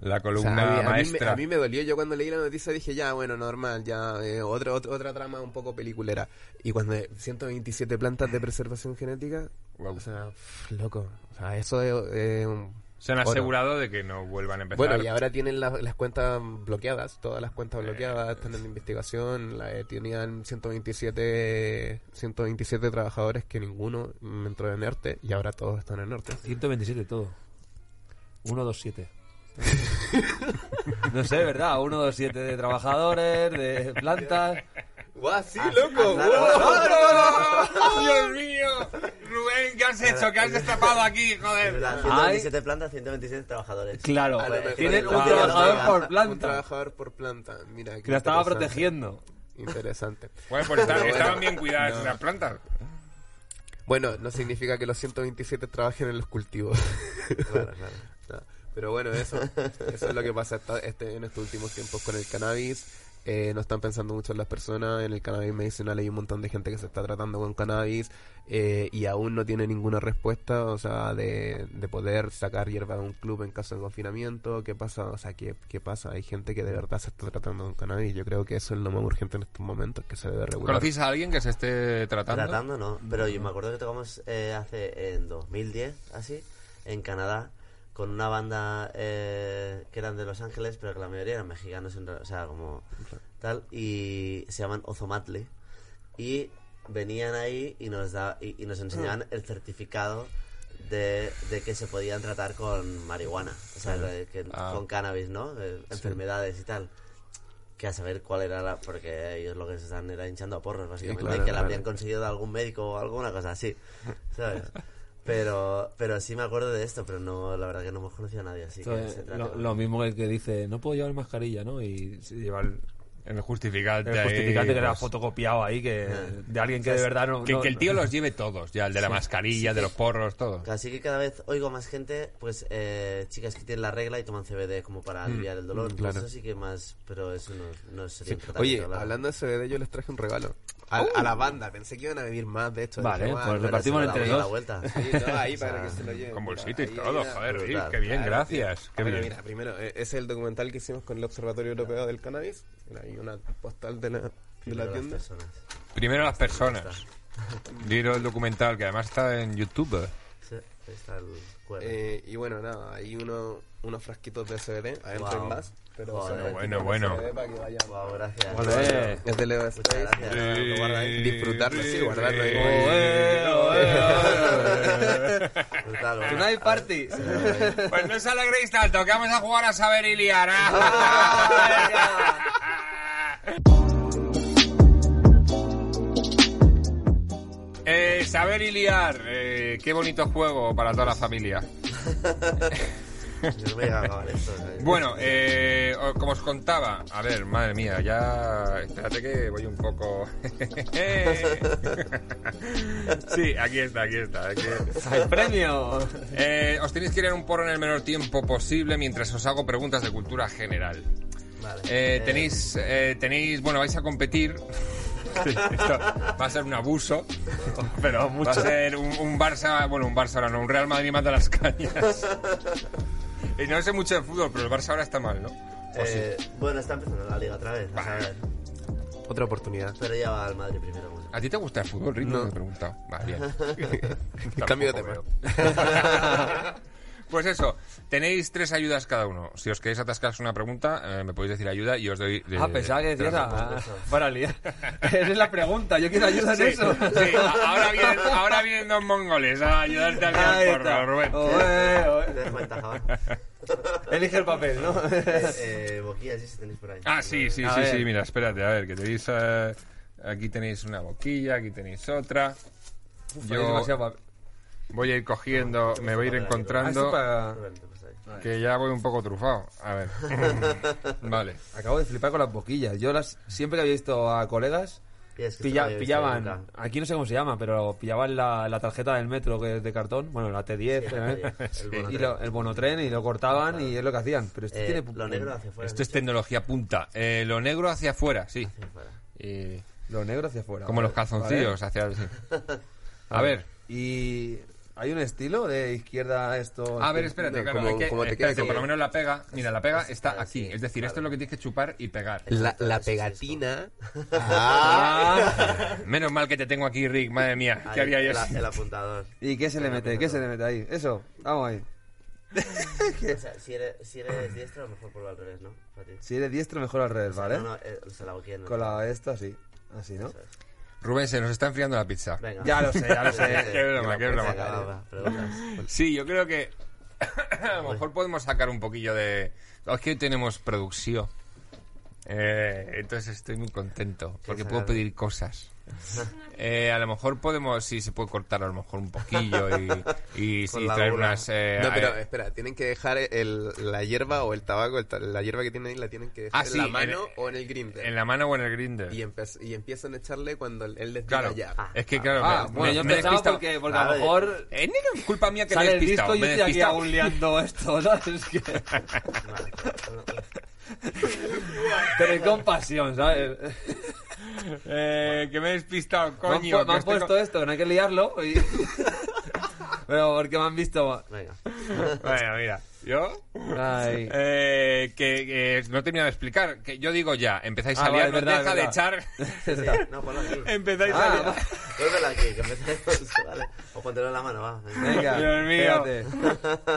la O sea, columna a, mí, a mí me, maestra. a mí me dolió. Yo cuando leí la noticia dije, ya, bueno, normal, ya, eh, otra, otra, otra trama un poco peliculera. Y cuando 127 plantas de preservación genética, Guau. o sea, pff, loco. O sea, eso es, eh, un- Se han asegurado de que no vuelvan a empezar. Bueno, y ahora tienen la- las cuentas bloqueadas, todas las cuentas bloqueadas, están en investigación, la, eh, tenían 127, 127 trabajadores que ninguno entró en ERTE y ahora todos están en ERTE. 127 todo. 127. no sé, ¿verdad? 127 de trabajadores, de plantas. ¡Guau, sí, Ah, loco! ah, claro. ¡Oh, *laughs* Dios mío! Rubén, ¿qué has hecho? ¿Qué has destapado aquí, joder? verdad, 127 plantas, 127 trabajadores. Claro, es un trabajador por Un planta. trabajador por planta, mira. Que la estaba interesante. protegiendo. Interesante. Bueno, pues estaban, bien cuidadas las plantas. Bueno, no significa que los 127 trabajen en los cultivos. Claro, claro. *laughs* No, Pero bueno, eso, eso es lo que pasa esta- este, en estos últimos tiempos con el cannabis. Eh, no están pensando mucho en las personas. En el cannabis medicinal hay un montón de gente que se está tratando con cannabis eh, y aún no tiene ninguna respuesta, o sea, de, de poder sacar hierba de un club en caso de confinamiento. ¿Qué pasa? O sea, ¿qué, ¿qué pasa? Hay gente que de verdad se está tratando con cannabis. Yo creo que eso es lo más urgente en estos momentos, que se debe regular. ¿Conocéis a alguien que se esté tratando? Tratando, ¿no? Pero yo me acuerdo que tocamos eh, hace en 2010, así, en Canadá, con una banda eh, que eran de Los Ángeles, pero que la mayoría eran mexicanos, en o sea, como tal, y se llaman Ozomatli. Y venían ahí y nos, da, y, y nos enseñaban el certificado de, de que se podían tratar con marihuana, o sea, que- Ah. con cannabis, ¿no? De enfermedades y tal. Que a saber cuál era la. Porque ellos lo que se están era hinchando a porros, básicamente. claro, y que la claro. habían conseguido de algún médico o alguna cosa así. ¿Sabes? *laughs* Pero, pero sí me acuerdo de esto, pero no, la verdad que no hemos conocido a nadie así. Que se trate lo, lo mismo que el que dice, no puedo llevar mascarilla, ¿no? Y se lleva el, En el justificante. el ahí, justificante que era pues, fotocopiado ahí, que Ah. de alguien que de verdad no... que, no- que el tío los lleve todos, ya, el de la mascarilla, de los porros, todo. Así que cada vez oigo más gente, pues eh, chicas que tienen la regla y toman CBD como para aliviar el dolor. mm, Pues claro. eso sí que más, pero eso no, no sería Sí. Oye, hablando de CBD, yo les traje un regalo. A, a la banda, pensé que iban a venir más, de hecho. Vale, Dije, pues "Bueno, repartimos entre dos. la vuelta. Sí, no, ahí *laughs* O sea, para que se lo lleven. Con bolsito y todo, joder, Rick, brutal. qué bien, Claro. gracias. Qué Bueno, bien. mira, primero, ese es el documental que hicimos con el Observatorio Europeo del Cannabis. Mira, hay una postal de la, de Primero la las tienda. personas. Primero las personas. Vieron el documental, que además está en YouTube. Ahí está el QR. Eh, y bueno, nada, hay uno, unos frasquitos de CBD, adentro Wow. hay más. Pero Bueno, bueno. CBD para que vayan. Wow, gracias. Joder. Es de Leo Muchas Space. gracias. Lo guardáis. Disfrutarlo, sí, guardarlo ahí. Tonight *laughs* party. *laughs* Pues no os alegréis tanto, que vamos a jugar a saber y liar. *laughs* Eh, saber y liar, eh, qué bonito juego para toda la familia. Yo no me llega a acabar esto. ¿sabes? Bueno, eh, como os contaba, a ver, madre mía, ya. Espérate que voy un poco. *laughs* sí, aquí está, aquí está. aquí- ¡Hay premio! Eh, os tenéis que ir en un porro en el menor tiempo posible mientras os hago preguntas de cultura general. Vale. Eh, Eh, tenéis, eh, tenéis, bueno, vais a competir. Esto va a ser un abuso, Pero va a ser un, un Barça, bueno, un Barça ahora no, un Real Madrid manda las cañas. Y no sé mucho de fútbol, pero el Barça ahora está mal, ¿no? eh, Bueno, está empezando la liga otra vez. a. Otra oportunidad. Pero ya va al Madrid primero. pues. ¿A ti te gusta el fútbol, Rick? No me he preguntado. Vale, bien. *laughs* Cambio de tema. *laughs* Pues eso, tenéis tres ayudas cada uno. Si os queréis atascar una pregunta, eh, me podéis decir ayuda y os doy... eh, Ah, pensaba que decías a- para *laughs* liar. Esa es la pregunta, yo quiero ayuda en Sí, eso. sí, ahora vienen, ahora vienen dos mongoles a ayudarte a liar Ahí porro, está. Rubén. Java. *laughs* Elige el papel, ¿no? Eh, eh, boquillas, sí, si tenéis por ahí. Ah, sí, sí, A sí, ver. sí, mira, espérate, a ver, que tenéis... eh, aquí tenéis una boquilla, aquí tenéis otra. Hay Yo demasiado papel. Voy a ir cogiendo, me voy a ir Ah, encontrando, ahí. que ya voy un poco trufado. A ver. *laughs* Vale. Acabo de flipar con las boquillas. Yo las siempre que había visto a colegas es que pilla- pillaban, aquí no sé cómo se llama, pero pillaban la, la tarjeta del metro que es de cartón, bueno, la T10, Sí, ¿eh? el *laughs* y lo- el bonotren y lo cortaban y es lo que hacían. Pero esto Eh, tiene lo negro hacia afuera. Esto es tecnología punta. Eh, lo negro hacia afuera, sí. Hacia afuera. Lo negro hacia afuera. como los Vale. calzoncillos hacia... sí. *laughs* A ver. Y hay un estilo de izquierda a esto. A ver, espérate, No, claro, como- hay que, como te espérate, por lo menos la pega, mira, la pega está aquí. sí, Es decir, esto es lo que tienes que chupar y pegar. La, la pegatina. Ah, Menos mal que te tengo aquí, Rick, madre mía. ¿Qué Ahí, haría yo el, apuntador. ¿Y qué se le mete? ¿Qué se le mete ahí? Eso, vamos ahí. *laughs* *laughs* O sea, si eres, si eres diestro, mejor por al revés, ¿no? Si eres diestro, mejor al revés, ¿vale? No, no, eh, se la hago aquí en el- Con la esta, así. Así, ¿no? Eso es. Rubén, se nos está enfriando la pizza. Venga. Ya lo sé, ya lo Sí, sé. sí. *laughs* Qué broma, qué broma. Sí, yo creo que *coughs* a lo mejor podemos sacar un poquillo de... Es que hoy tenemos producción. Eh, entonces estoy muy contento porque puedo pedir cosas. *laughs* Eh, a lo mejor podemos, sí, se puede cortar a lo mejor un poquillo y, y *laughs* sí, traer bola. unas... eh, No, pero eh, espera, tienen que dejar el, la hierba o el tabaco, el ta- la hierba que tienen ahí la tienen que dejar Ah, en sí, la en- mano o en el grinder. en la mano o en el grinder. y, empe- y empiezan a echarle cuando él les diga Claro, ya. Ah. es que claro, Ah, me- bueno, me- yo me he pensaba despistado. porque, porque a lo mejor Eh, no, no, culpa mía que me he sale el despistado. disco yo estoy aquí aún liando *laughs* esto, ¿sabes? Que... Vale. Pero con pasión, ¿sabes? Eh, que me he despistado, Me han, coño. me han estoy puesto con- esto, que no hay que liarlo. Y... *laughs* Pero porque me han visto... Venga. Bueno, mira, yo... Ay. *laughs* Eh, que eh, no he terminado de explicar. Que yo digo ya, empezáis Ah, a liar, vale, no verdad, deja de echar. *laughs* *laughs* No, ponlo aquí. empezáis a Ah, liar. Vuélvelo aquí, que empecemos, ¿vale? O póntelo en la mano, va. venga. Venga, Dios mío.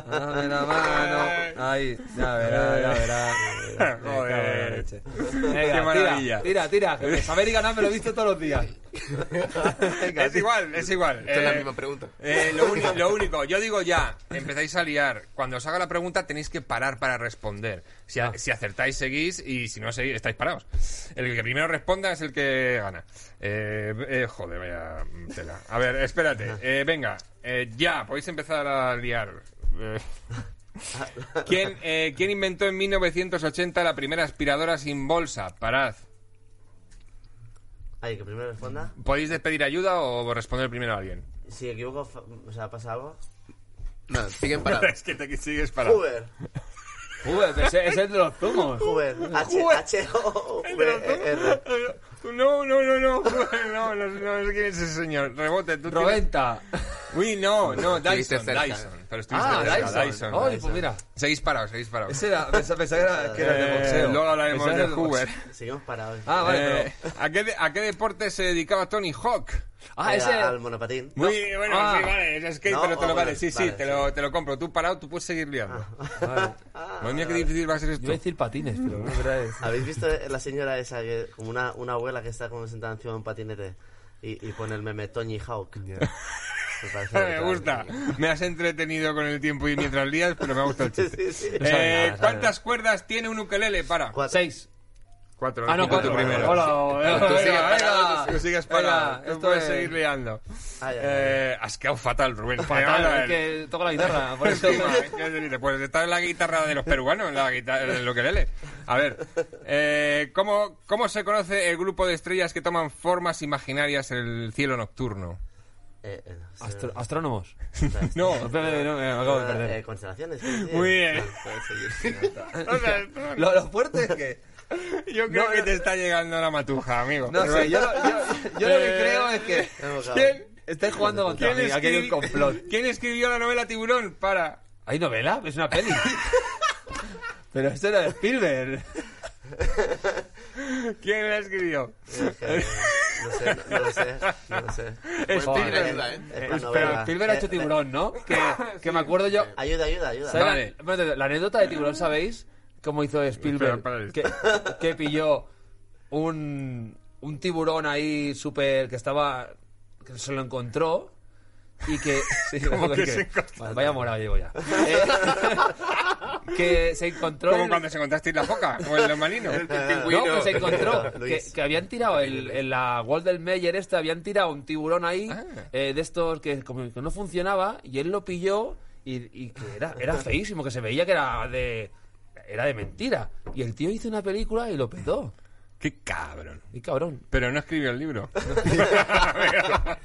Dame la mano. Ahí, ya verá, ya verá. En la Joder. Qué maravilla. tira, tira, tira. Que saber y ganar me lo he visto todos los días. *laughs* Es igual, es igual. Esta es la Eh, misma pregunta. eh, lo, lo único, yo digo ya, empezáis a liar. Cuando os haga la pregunta tenéis que parar para responder. Si, a- si acertáis, seguís y si no seguís, estáis parados. El que primero responda es el que gana. Eh, eh, joder, vaya tela. A ver, espérate. Eh, venga, ya, podéis empezar a liar. *laughs* ¿Quién, ¿Quién inventó en 1980 la primera aspiradora sin bolsa? Parad. Ahí, que primero responda. ¿Podéis despedir ayuda o responder primero a alguien? Si equivoco, o sea, pasa algo. No, siguen parados. *laughs* es que te sigues parado. Huber. Uy, ese es el de los zumos. Huber. H, *laughs* V, E, R. No, no, no, no, *laughs* no, no, no sé quién es ese señor. Rebote, tú Roventa. Uy, no, no. Dyson. Pero estuviste Ah, Dyson. Dyson. Ay, pues mira. Seguís parados, seguís parados. Ese era, pensaba, pensaba que era, que era de Eh, boxeo. luego hablaremos de era Hoover. Seguimos parados. Ah, vale, Eh, ¿a, qué de- ¿A qué deporte se dedicaba Tony Hawk? Ah, Eh, ese... Al monopatín. Muy bueno, Ah. sí, vale, es skate, No, pero te lo oh, vale, sí, sí, vale, te, sí. Lo, te lo compro. Tú parado, tú puedes seguir liando. Vale. *laughs* Madre mía, qué difícil va a ser Yo esto. iba a decir patines, pero no es verdad. ¿Habéis visto la señora esa, que como una, una abuela que está como sentada encima de un patinete y, y pone el meme Tony Hawk? *laughs* Me, *laughs* gusta. Me has entretenido con el tiempo y mientras lías, pero me ha gustado el Sí, chiste. sí, sí. Sabe Eh, nada, sabe ¿Cuántas cuerdas tiene un ukelele? Para. Cuatro. Seis. Cuatro. Ah, no, cuatro. primero. Hola, Tú sigues venga. tú sigues esto puedes es- seguir liando. Ay, ay, ay. Eh, has quedado fatal, Rubén. Fatal, Eh, es que toco la guitarra. Por *laughs* eso... Pues está en la guitarra de los peruanos, en la guitarra en lo que lele. A ver, eh, ¿cómo, ¿cómo se conoce el grupo de estrellas que toman formas imaginarias en el cielo nocturno? Eh, eh, no. Astro- astrónomos. *laughs* No, Espérate, no, me acabo de Eh, perder. constelaciones. ¿qué decir? muy bien. Puedes seguir. *laughs* O sea, esto- Lo, lo fuerte es que... *laughs* yo creo No, que no. te está llegando la matuja, amigo. No sé, yo, lo- yo, yo lo que Eh, creo es que... ¿Quién, Estáis jugando contra quién, mí, aquí hay un complot. ¿Quién escribió la novela Tiburón? Para. ¿Hay novela? Es una peli. Pero esto era de Spielberg. ¿Quién la escribió? No sé, no, lo sé, no lo sé. Spielberg. ayuda, ¿eh? Es la Pero novela. Spielberg ha hecho eh, tiburón, ¿no? Que, que me acuerdo yo... Ayuda, ayuda, ayuda. ¿Sabes Vale. la, espérate, la anécdota de tiburón, sabéis? Cómo hizo Spielberg. Espera, Que, que pilló un, un tiburón ahí súper... que estaba... que se lo encontró y que... *laughs* sí, ¿Cómo que que- se encontró? Vale, vaya morado llevo ya. Eh, que se encontró... Como cuando se encontraste la foca o *laughs* el marino. No, que se encontró que, habían tirado el- en la Golden Meyer este, habían tirado un tiburón ahí Ah. eh, de estos que como que no funcionaba y él lo pilló y, y que era, era feísimo, que se veía que era de era de mentira. Y el tío hizo una película y lo petó. Qué cabrón. Y cabrón. Pero no escribió el libro. *laughs*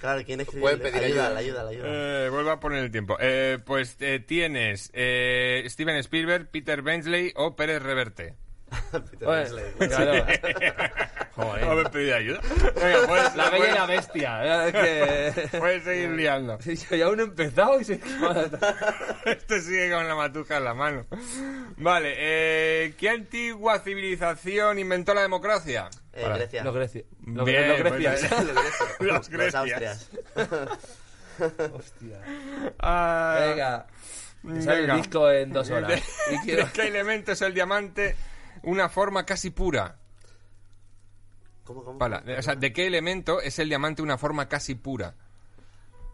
Claro, ¿quién escribió? Pueden pedir ayuda, ayuda. ayuda, ayuda. Eh, vuelvo a poner el tiempo. Eh, pues eh, tienes eh, Steven Spielberg, Peter Bensley o Pérez Reverte. Peter Oye, Beasley. claro. *laughs* Joder. ¿Haber pedido ayuda? Venga, puedes, La bella y puedes- la bestia. Es que... *laughs* puedes seguir liando. Sí, yo aún he empezado y se... *laughs* Este sigue con la matuja en la mano. Vale, eh, ¿qué antigua civilización inventó la democracia? Eh, Grecia. Los Grecia. Los, Bien, los grecias. pues, Los Los Grecias. Austrias. Hostia. Ah, Venga. Me sale el disco en dos horas. ¿De, Y quiero... de qué elemento es el diamante una forma casi pura? ¿Cómo, cómo? Para, o sea, ¿de qué elemento es el diamante una forma casi pura?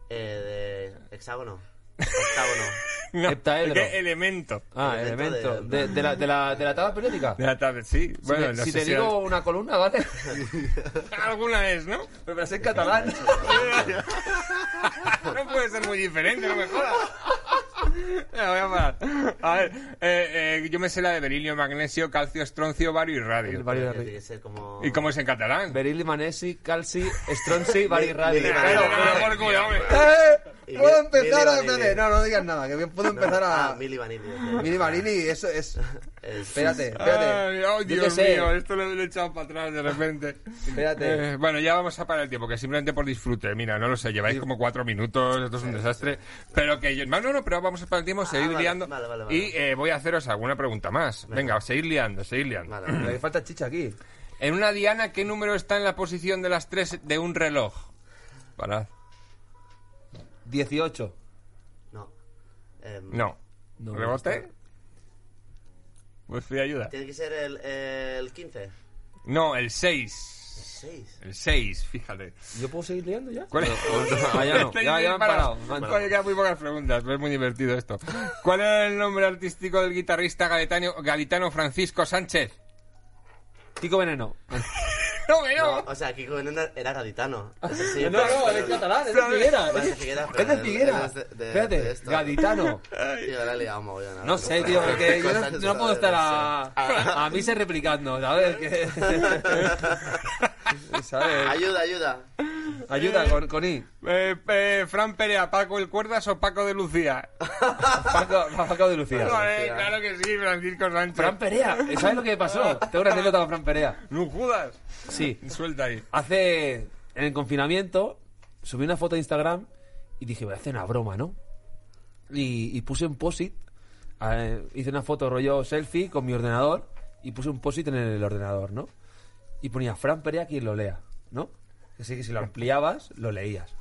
Eh, de hexágono. Octágono. *laughs* No, Heptaedro. ¿De qué elemento? Ah, Elemento elemento. de- De, de la, de, la, de la tabla periódica. De la tablet, sí. Si, Bueno, me- no si sé te si digo una columna, ¿vale? *laughs* alguna es, ¿no? Pero es en catalán. *laughs* no puede ser muy diferente, no me jodas. A parar. A ver, eh, eh, yo me sé la de berilio, magnesio, calcio, estroncio, bario y radio. El bario de Tiene Ri- que ser como... ¿Y cómo es en catalán? Berili, manesi, calci, stronci, bari, radio. Claro, Claro, Puedo empezar a... Mili Vanilli. espérate, No, no digas nada, que bien puedo empezar Ah, a... Mili Vanilli. Mini Marini, eso es... *laughs* Es- Espérate, espérate. Ay, oh, Dios mío, esto lo he echado para atrás de repente. *laughs* Espérate. Eh, bueno, ya vamos a parar el tiempo, que simplemente por disfrute. Mira, no lo sé, lleváis como cuatro minutos, esto es un desastre. Pero que yo. No, no, no, pero vamos a parar el tiempo, seguir vale, liando. vale, vale, vale. Y eh, voy a haceros alguna pregunta más. Venga, seguir liando, seguir liando. Vale, Pero vale. que falta chicha aquí. En una diana, ¿qué número está en la posición de las tres de un reloj? Parad. 18. No. Em, No. No, ¿Rebote? Pues fui ayuda. Tiene que ser el, el 15. No, el 6. 6. El 6, fíjate. ¿Yo puedo seguir liando ya? ¿Cuál es? Ah, *laughs* ya no. Ya, ya me han parado. Quedan muy pocas preguntas, pero es muy divertido esto. ¿Cuál es el nombre artístico del guitarrista gaditano, gaditano Francisco Sánchez? Kiko Veneno. *laughs* No, que no. O sea, Kiko Veneno era gaditano. *laughs* Eso sí, No, pero- no, pero- es catalán, es de Figuera. Es Figuera, es pero de Figuera. es de- de- Espérate, esto. gaditano. *laughs* Tío. No sé, tío, porque yo no, puedo estar a, a mí se replicando, ¿sabes? Que- *laughs* ¿Sabes? Ayuda, ayuda. Ayuda con, con I. Eh, eh, Fran Perea, Paco el Cuerdas o Paco de Lucía. Paco, Paco de Lucía. Joder, claro que sí, Francisco Sánchez. Fran Perea, ¿sabes lo que pasó? Tengo una anécdota con Fran Perea. No jodas. Sí, *laughs* Suelta ahí. hace. En el confinamiento, subí una foto a Instagram y dije, voy a hacer una broma, ¿no? Y, y puse un post-it. eh, hice una foto rollo selfie con mi ordenador y puse un post-it en el ordenador, ¿no? Y ponía Fran Perea quien lo lea, ¿no? Así que si lo ampliabas, lo leías.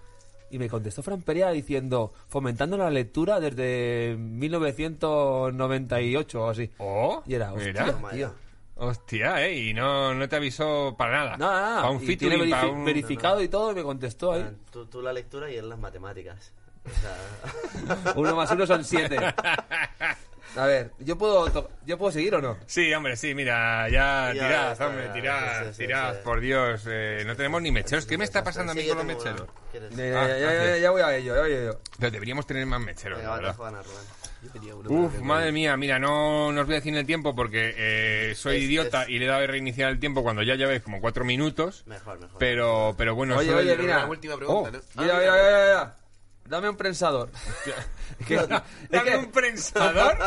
Y me contestó Fran Perea diciendo, fomentando la lectura desde 1998 o así. Oh, Y era, mira. hostia, tío. Hostia, eh, y no, no te avisó para nada. No, no, no. Para un y tiene verifi- para un... verificado y todo, y me contestó ahí. Ah, Tú, tú la lectura y él las matemáticas. O sea, *laughs* Uno más uno son siete. *laughs* A ver, ¿yo puedo, ¿yo puedo seguir o no? Sí, hombre, sí, mira, ya Ya, tirad, está, hombre, tirad, sí, sí, tirad, sí. por Dios. eh, no tenemos ni mecheros. ¿Qué me está pasando a mí con los mecheros? ¿Quieres? Ya, ya, Ah, ya, ya, gracias. ya voy a ello, ya voy a ello. Pero deberíamos tener más mecheros, Venga, la verdad. Rubén. Yo tenía uno, Uf, madre mía, mira, no, no os voy a decir el tiempo porque eh, soy Es- idiota es- y le he dado a reiniciar el tiempo cuando ya llevéis como cuatro minutos. Mejor, mejor. Pero, pero bueno, Oye, soy- oye, mira. una última pregunta, Oh. ¿no? Mira, mira, mira, mira, mira. Dame un prensador. *laughs* Es que, es Dame que- un prensador.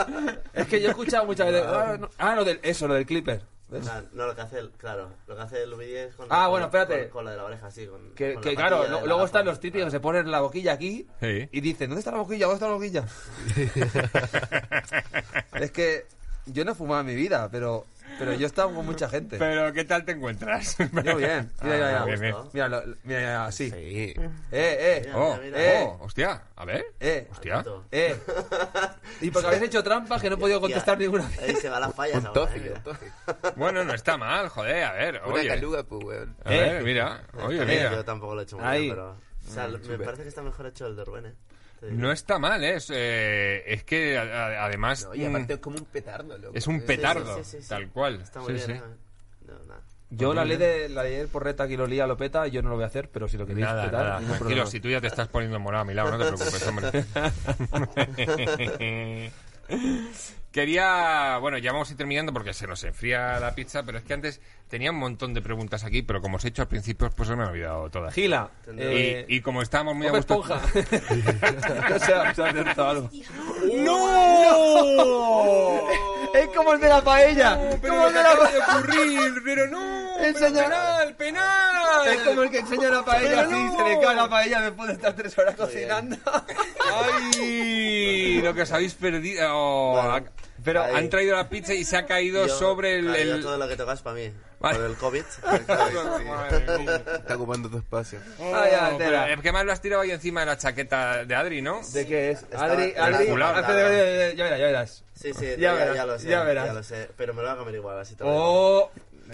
*laughs* es que yo he escuchado muchas veces. Ah, no- ah, lo del, eso, lo del clipper. ¿Ves? Ah, no, lo que hace el, claro, lo que hace el VD es con, Ah, con- bueno, espérate. Con, con la de la oreja, sí, con, Que, con que la claro, lo- luego gafa. están los típicos que se ponen la boquilla aquí Sí. y dicen, ¿dónde está la boquilla? ¿Dónde está la boquilla? *laughs* es que yo no he fumado en mi vida, pero, pero yo he estado con mucha gente. Pero, ¿qué tal te encuentras? Yo bien. Mira, mira, Ah, mira. Mira, lo- mira, mira, así. Sí. Eh, eh, Mira, Oh, mira, mira. oh, hostia, a ver. eh, Hostia. Eh. Y porque habéis hecho trampas que no he podido contestar Hostia, ninguna Ahí vez. se va las fallas Un ahora, eh, un. Bueno, no está mal, joder, a ver, Una oye. caluga, pues, weón. A ver, Eh. mira, oye, Eh, mira. Yo tampoco lo he hecho muy Ahí. bien, pero... O sea, me parece que está mejor hecho el de Rubén, eh. No está mal, ¿eh? es, eh, es que a- a- además No, y mm, aparte es como un petardo, loco. es un petardo, sí, sí, sí, sí. tal cual. Está muy Sí, bien, sí. eh. No, nada. Yo la ley de la ley del porreta que lo lía lo peta, yo no lo voy a hacer, pero si lo queréis Nada, petar, nada, tranquilo, problema. si tú ya te estás poniendo morado a mi lado, no te preocupes, hombre. *laughs* *laughs* Quería, bueno, ya vamos a ir terminando porque se nos enfría la pizza, pero es que antes tenía un montón de preguntas aquí, pero como os he hecho al principio, pues se me han olvidado todas. Gila. Eh, Y, y como estábamos muy a gusto... *laughs* *laughs* No. ¡No! *laughs* Es como el de la paella. como el de la ocurrir, pero no. pero Enseña- penal, penal. Es como el que enseña la paella así, Pero no. se le cae la paella después de estar tres horas cocinando. Ay, lo que os habéis perdido. Oh, Bueno, Pero Ahí. han traído la pizza y se ha caído Yo- sobre el... claro, yo el- todo lo que tocas para mí. Vale. Por el COVID. *laughs* Madre mía. Está ocupando tu espacio. Ah, ya, Oh, pero es que más lo has tirado ahí encima de la chaqueta de Adri, ¿no? ¿De qué es? Estaba- Adri, estaba Adri, espera, ya verás, ya verás. Sí, sí, Ya ya, verás, ya lo sé. ya verás. lo sé. Pero me lo voy a comer igual, así te lo digo. Oh,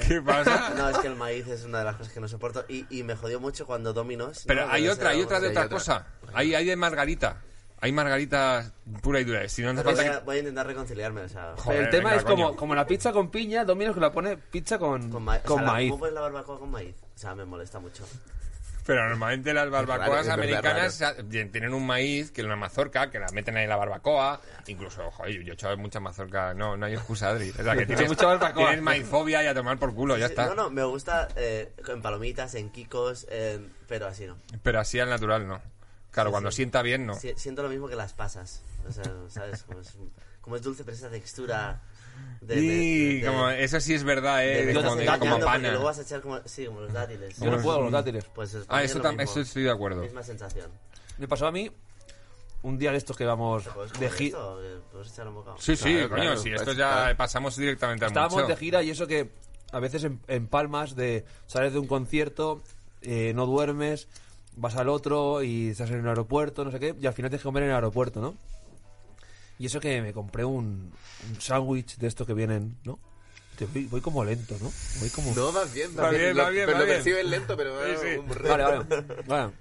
¿Qué pasa? *laughs* No, es que el maíz es una de las cosas que no soporto. Y, y me jodió mucho cuando Dominos. Pero ¿no? hay otra, hay otra de otra hay otra. cosa. Hay, hay de margarita. Hay margarita pura y dura. Si no hace Voy falta a, que... voy a intentar reconciliarme, o sea. Joder, el tema venga, es como, coño. como la pizza con piña, Domino's que la pone pizza con, Con, ma- con o sea, maíz. ¿Cómo pones la barbacoa con maíz? O sea, me molesta mucho. Pero normalmente las barbacoas americanas tienen un maíz, que es una mazorca, que la meten ahí en la barbacoa. Incluso, joder, yo he hecho mucha mazorca. No, no hay excusa, Adri. Es la que *laughs* tienes, mucha barbacoa. tienes maizfobia y a tomar por culo, ya Sí, está. No, no, me gusta eh, en palomitas, en kikos, pero así no. Pero así al natural, no. Claro, Sí, cuando sí. sienta bien, no. Si- siento lo mismo que las pasas. O sea, ¿sabes? Como es, como es dulce, pero esa textura. De, de- Y de- como, eso sí es verdad, de- eh. de- de como, de- como pana. Luego vas a echar como, sí, como los dátiles. Yo no puedo con los dátiles. Pues es Ah, eso, es eso estoy de acuerdo. Misma sensación. Me pasó a mí un día de estos que vamos ¿Te puedes de gira. Sí, sí, Claro, coño, claro, si pues esto ya está. pasamos directamente al Estábamos museo. de gira y eso que a veces en, en palmas de sales de un concierto, eh, no duermes, vas al otro y estás en el aeropuerto, no sé qué, y al final tienes que comer en el aeropuerto, ¿no? Y eso que me compré un, un sándwich de estos que vienen, ¿no? Te voy, voy como lento, ¿no? Voy como... No, vas bien, Va vas bien, Lo- va bien, pero va lo percibes lento, pero va Sí, sí. un Vale, vale. Vale.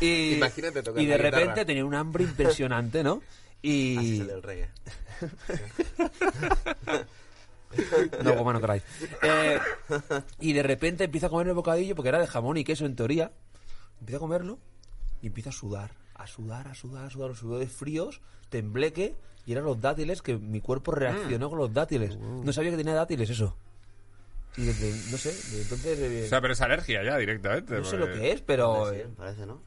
Y, *laughs* Imagínate tocar y de guitarra. repente tenía un hambre impresionante, ¿no? Así Y... sale el reggae. No, goma no queráis. Eh, y de repente empieza a comer el bocadillo, porque era de jamón y queso en teoría. Empieza a comerlo y empieza a sudar, a sudar, a sudar, a sudar, a sudar de fríos, tembleque, y eran los dátiles que mi cuerpo reaccionó con los dátiles. No sabía que tenía dátiles eso. Y desde, no sé, desde entonces... eh, O sea, pero es alergia ya directamente. no sé lo que es, pero... Sí, parece, ¿no?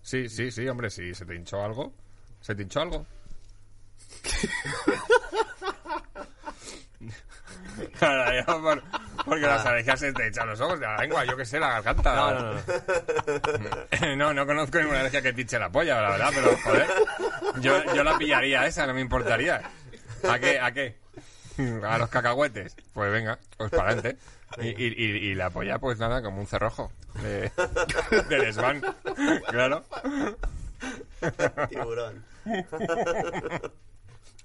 Sí, sí, sí, hombre, si se te hinchó algo. ¿Se te hinchó algo? *laughs* *laughs* Claro, ya, por- porque las alergias se te echan los ojos de la lengua, yo que sé, la garganta. No, no, no. *laughs* No, no conozco ninguna alergia que te hinche la polla, la verdad, pero joder. Yo, yo la pillaría esa, no me importaría. ¿A qué? ¿A qué? A los cacahuetes. Pues venga, pues para adelante. Y, y, y- y la polla, pues nada, como un cerrojo. De, de desván. Claro. Tiburón. *laughs*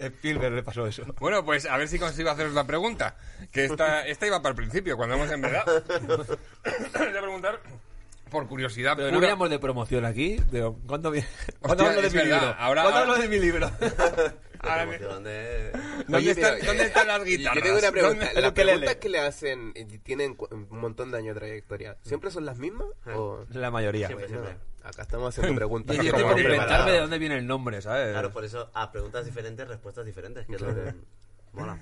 Spielberg le pasó eso. Bueno, pues a ver si consigo haceros la pregunta. Que esta, esta iba para el principio, cuando hemos empezado. *laughs* Voy a preguntar, por curiosidad Pero no de promoción aquí. ¿Cuándo, vi- ¿cuándo Hostia, hablo de mi verdad, libro? ahora- ¿Cuándo ahora- hablo de mi libro? *laughs* Ahora- ¿Dónde, *laughs* Oye, están, ¿Dónde eh, están las *laughs* Yo guitarras? tengo una pregunta. ¿Dónde- Las preguntas que le hacen y tienen un montón de años de trayectoria, ¿siempre son las mismas? ¿O La mayoría. Siempre, siempre. acá estamos haciendo *laughs* preguntas? Yo, yo por preparado. inventarme de dónde viene el nombre, ¿sabes? Claro, por eso a preguntas diferentes, respuestas diferentes, que es lo que mola.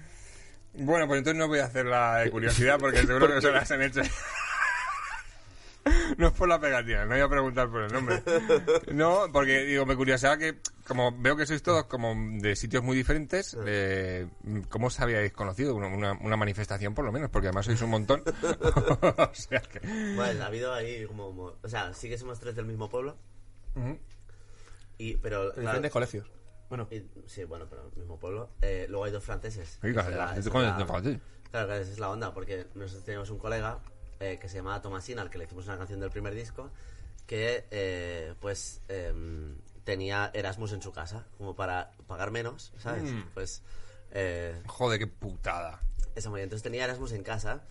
Bueno, pues entonces no voy a hacer la de curiosidad porque seguro que se las han hecho. *laughs* No es por la pegatina, no voy a preguntar por el nombre. No, porque digo, me curiosidad que, como veo que sois todos como de sitios muy diferentes, eh, ¿cómo os habíais conocido? Una, una- una manifestación por lo menos, porque además sois un montón. *laughs* *laughs* o sea que... Bueno, ha habido ahí como... mo- O sea, sí que somos tres del mismo pueblo, y, pero... De claro, diferentes colegios. Bueno, y- sí, bueno, pero el mismo pueblo. Eh, luego hay dos franceses. Oiga, Esa es la- ¿tú esa es la-? Claro, claro, esa es la onda, porque nosotros teníamos un colega eh, que se llamaba Tomasina, al que le hicimos una canción del primer disco, que eh, pues em, tenía Erasmus en su casa, como para pagar menos, ¿sabes? Mm. Pues eh, Joder, qué putada. esa muy Entonces tenía Erasmus en casa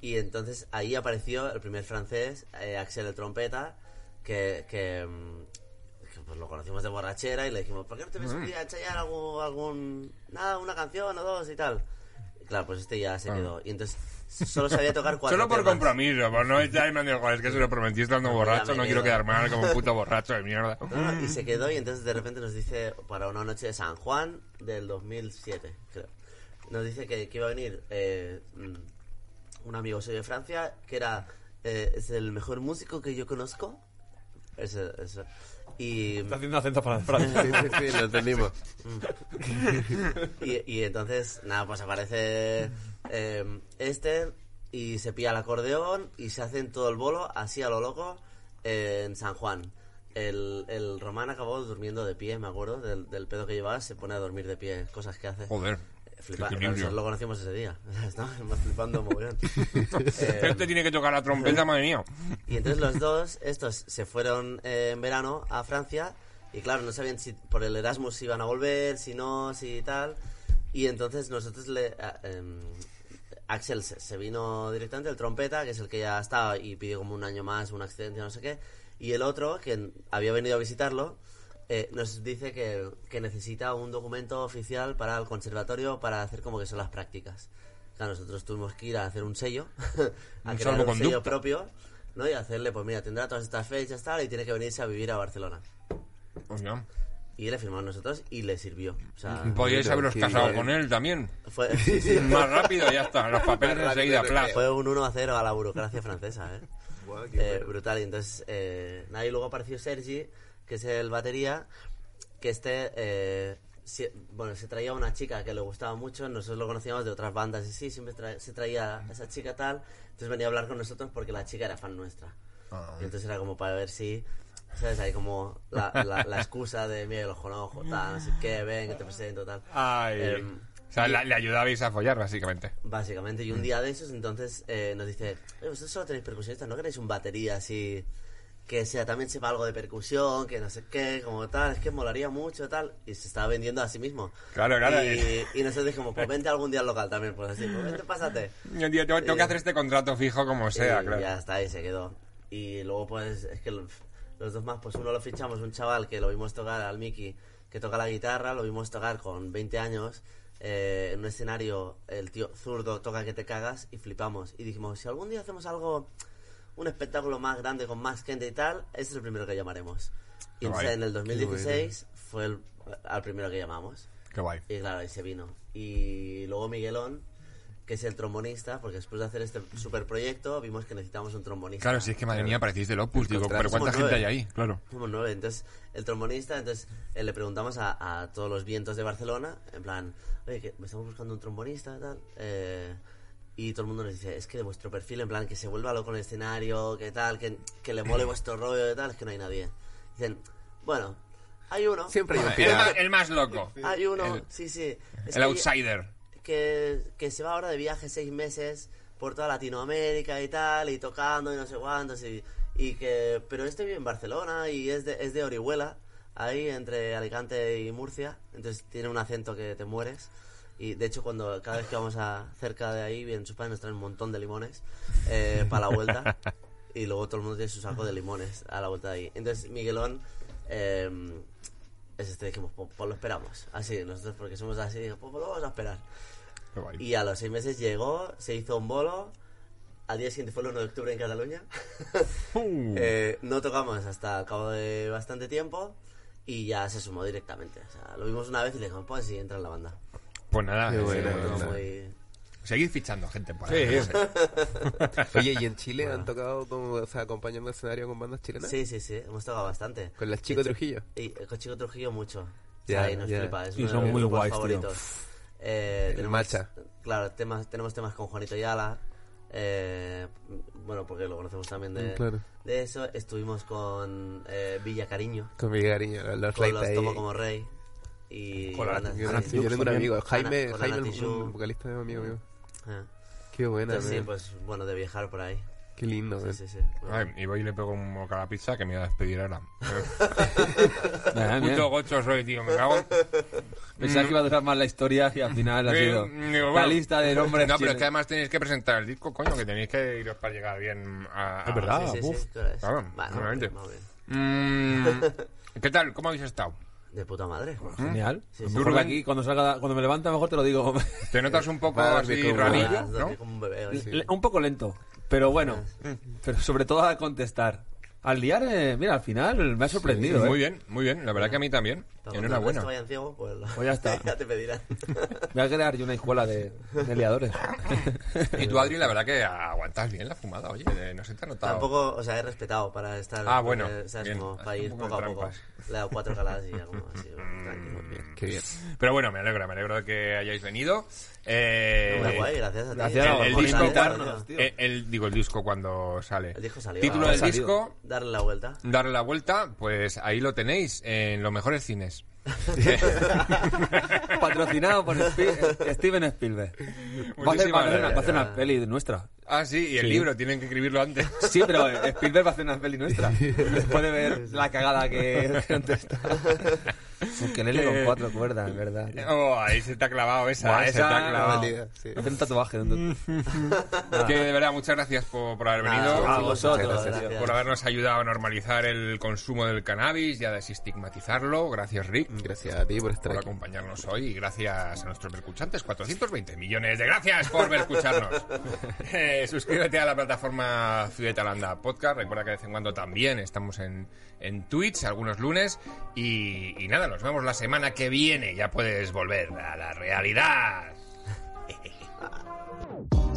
y entonces ahí apareció el primer francés, eh, Axel el trompeta, que, mm, que, pues lo conocimos de borrachera y le dijimos, ¿por qué no te ves un día a ensayar algún, algún, nada, una canción o dos y tal? Y claro, pues este ya se Ah. quedó. Y entonces solo sabía tocar cuatro Solo por temas. compromiso, por no echarme a joder, es que se lo prometí estando No, borracho, ya me no quiero quedar mal como un puto borracho de mierda. No, y se quedó y entonces de repente nos dice, para una noche de San Juan del 2007, creo, nos dice que, que iba a venir eh, mm, un amigo suyo de Francia, que era eh, es el mejor músico que yo conozco. Eso, eso. Y, está haciendo acento para *laughs* Francia. Sí, sí, sí, lo entendimos. *laughs* y, y entonces, nada, pues aparece eh, este y se pilla el acordeón y se hacen todo el bolo, así a lo loco, eh, en San Juan. El, el Román acabó durmiendo de pie, me acuerdo, del, del pedo que llevaba, se pone a dormir de pie, cosas que hace. Joder. Flipa, equilibrio. nosotros lo conocimos ese día. *laughs* Estábamos flipando mogollón. *laughs* Eh, Este tiene que tocar la trompeta, madre mía. y entonces los dos, estos, se fueron eh, en verano a Francia y claro, no sabían si por el Erasmus iban a volver, si no, si tal. Y entonces nosotros le... em, Axel se, se vino directamente, el trompeta, que es el que ya estaba y pidió como un año más, un accidente, no sé qué. Y el otro, que había venido a visitarlo, eh, nos dice que, que necesita un documento oficial para el conservatorio para hacer como que son las prácticas. Claro, nosotros tuvimos que ir a hacer un sello, *laughs* a Un crear un sello propio, ¿no? Y hacerle, pues mira, tendrá todas estas fechas tal, y tiene que venirse a vivir a Barcelona. Hostia. Y le firmamos nosotros y le sirvió. O sea, Podíais Mira, haberos qué casado bien. con él también. fue, *laughs* sí, sí, Más rápido, ya está. Los papeles enseguida, de plas. fue un 1 a 0 a la burocracia francesa, ¿eh? Qué Eh, bueno. brutal. Y entonces, eh, nada, y luego apareció Sergi, que es el batería, que este, eh, si- bueno, se traía una chica que le gustaba mucho, nosotros lo conocíamos de otras bandas, y sí, siempre tra- se traía esa chica tal, entonces venía a hablar con nosotros porque la chica era fan nuestra. Ah. Y entonces era como para ver si, ¿sabes? Hay como la, la, la excusa de, mira, los conozco, tal, no sé qué, ven, que te presento, tal. Ay. Em, o sea, la- le ayudabais a follar, básicamente. Básicamente, y un día de esos, entonces eh, nos dice: "Oye, Vosotros solo tenéis percusionistas, ¿no queréis un batería así que sea también sepa algo de percusión, que no sé qué, como tal? Es que molaría mucho, tal. Y se estaba vendiendo a sí mismo. Claro, claro. Y, y nosotros dijimos: Pues vente algún día al local también, pues así, pues vente, pásate. Yo, tío, tengo, tengo que hacer este contrato fijo como sea, y claro. ya está, y se quedó. Y luego, pues, es que los, dos más, pues uno lo fichamos, un chaval que lo vimos tocar al Mickey, que toca la guitarra, lo vimos tocar con 20 años. eh, en un escenario, el tío zurdo toca que te cagas y flipamos. Y dijimos, si algún día hacemos algo, un espectáculo más grande con más gente y tal, ese es el primero que llamaremos. Y entonces en el 2016 fue el, al primero que llamamos. Qué guay. Y claro, ahí se vino. Y luego Miguelón, que es el trombonista, porque después de hacer este super proyecto vimos que necesitamos un trombonista. Claro, si es que madre mía, parecéis del Opus. Digo, pero ¿cuánta Somos gente hay nueve. ahí? Claro. Somos nueve. Entonces, el trombonista, entonces eh, le preguntamos a, a todos los vientos de Barcelona, en plan, oye, que me estamos buscando un trombonista y tal. eh, y todo el mundo nos dice, es que de vuestro perfil, en plan, que se vuelva loco en el escenario, que tal, que, que le mole *laughs* vuestro rollo y tal, es que no hay nadie. Dicen, bueno, hay uno. Siempre hay un El pirata. el más loco. Hay uno, El- sí, sí. Es El que- outsider. Que, que se va ahora de viaje seis meses por toda Latinoamérica y tal, y tocando y no sé cuántos, y, y que... Pero este vive en Barcelona y es de, es de Orihuela, ahí entre Alicante y Murcia, entonces tiene un acento que te mueres. Y de hecho, cuando cada vez que vamos a cerca de ahí, vienen sus padres, nos traen un montón de limones eh, para la vuelta. *laughs* y luego todo el mundo tiene su saco de limones a la vuelta de ahí. Entonces, Miguelón, eh, es este, dijimos, pues, pues lo esperamos. Así, nosotros porque somos así, dijimos, pues, lo vamos a esperar. Y a los seis meses llegó, se hizo un bolo. Al día siguiente fue el 1 de octubre en Cataluña. *laughs* Uh. Eh, no tocamos hasta al cabo de bastante tiempo y ya se sumó directamente. O sea, lo vimos una vez y le dijimos, pues sí, entra en la banda. Pues nada, Qué eh, buena Fue onda. muy- seguid fichando gente por ahí. Sí. *laughs* Oye, ¿y en Chile han tocado como, o sea, acompañando el escenario con bandas chilenas? Sí, sí, sí, hemos tocado bastante. Con las Chico De Trujillo. Y eh, con Chico Trujillo mucho. O Ya, sea, ahí nos ya. flipa, es Sí, uno de son mis muy guays, tío. Eh, El tenemos, Macha. Claro, temas, tenemos temas con Juanito Yala. eh, bueno, porque lo conocemos también de, claro. de eso. Estuvimos con eh, Villa Cariño, Con mi cariño, los con los. Tomo como Rey. Y Con Yo, tengo un amigo, Jaime, Ana- Jaime el, un vocalista de un amigo mío. Eh. Qué buena, Entonces, sí, pues bueno, de viajar por ahí. Qué lindo, Sí, sí, sí. Ay, y voy y le pego un boca a la pizza que me voy a despedir ahora. *laughs* Puto gocho soy, tío. Me cago en... Pensaba que iba a durar más la historia y al final ha Sí, *laughs* sido digo, la bueno. lista de *laughs* nombres. No, pero es que además tenéis que presentar el disco, coño, que tenéis que iros para llegar bien a... Es verdad. sí, sí, uf. sí. Mm, ¿Qué tal? ¿Cómo habéis estado? De puta madre. Genial. Sí, A sí. mejor aquí, cuando salga, cuando me levanta, mejor te lo digo. *laughs* ¿Te notas un poco así como- ranillo, no? como un bebé Un poco lento, pero bueno. Pero sobre todo a contestar. Al liar, eh, mira, al final me ha sorprendido, Muy ¿eh? bien, muy bien. La verdad que a mí también. Cuando el resto Enhorabuena. vayan ciego, pues, Pues ya está. *laughs* ya te pedirán. Voy a crear yo una escuela de, de liadores. Y tú, Adri, la verdad que aguantas bien la fumada, oye. eh, No se te ha notado. Tampoco, o sea, he respetado para estar. Ah, bueno, porque, ¿sabes? bien. Como para ir poco a poco. Le he dado cuatro caladas y ya, como así, Mm. tranquilo. Qué bien. Pero bueno, me alegro, me alegro de que hayáis venido. Eh, Muy guay, gracias a ti. invitarnos, invitarnos, tío. tío. el, el- digo, el disco cuando sale. El disco salió. Título Ah, del salió. disco, Darle la vuelta. darle la vuelta, pues ahí lo tenéis, en los mejores cines. *laughs* Patrocinado por Spi- Steven Spielberg. Va a hacer, va a hacer una, va a hacer una peli nuestra. Ah, sí, y el Sí. libro, tienen que escribirlo antes. *laughs* Sí, pero *laughs* Spielberg va a hacer una peli nuestra. Puede ver la cagada que *laughs* contesta. Porque lele con cuatro cuerdas, ¿verdad? Oh, ahí se te ha clavado esa, Buah, eh, se te ha esa- clavado. Válida, sí. Hacer un tatuaje. de Que de verdad, muchas gracias por, por haber venido. Nada, a vosotros, muchas tío. gracias. por habernos ayudado a normalizar el consumo del cannabis y a desestigmatizarlo. Gracias, Rick, Gracias a ti por estar por aquí. acompañarnos hoy y gracias a nuestros escuchantes. 420 millones de gracias por escucharnos. Suscríbete a la plataforma Ciudatalanda Podcast. Recuerda que de vez en cuando también estamos en, en Twitch algunos lunes. Y nada, nos vemos la semana que viene. Ya puedes volver a la realidad. *laughs*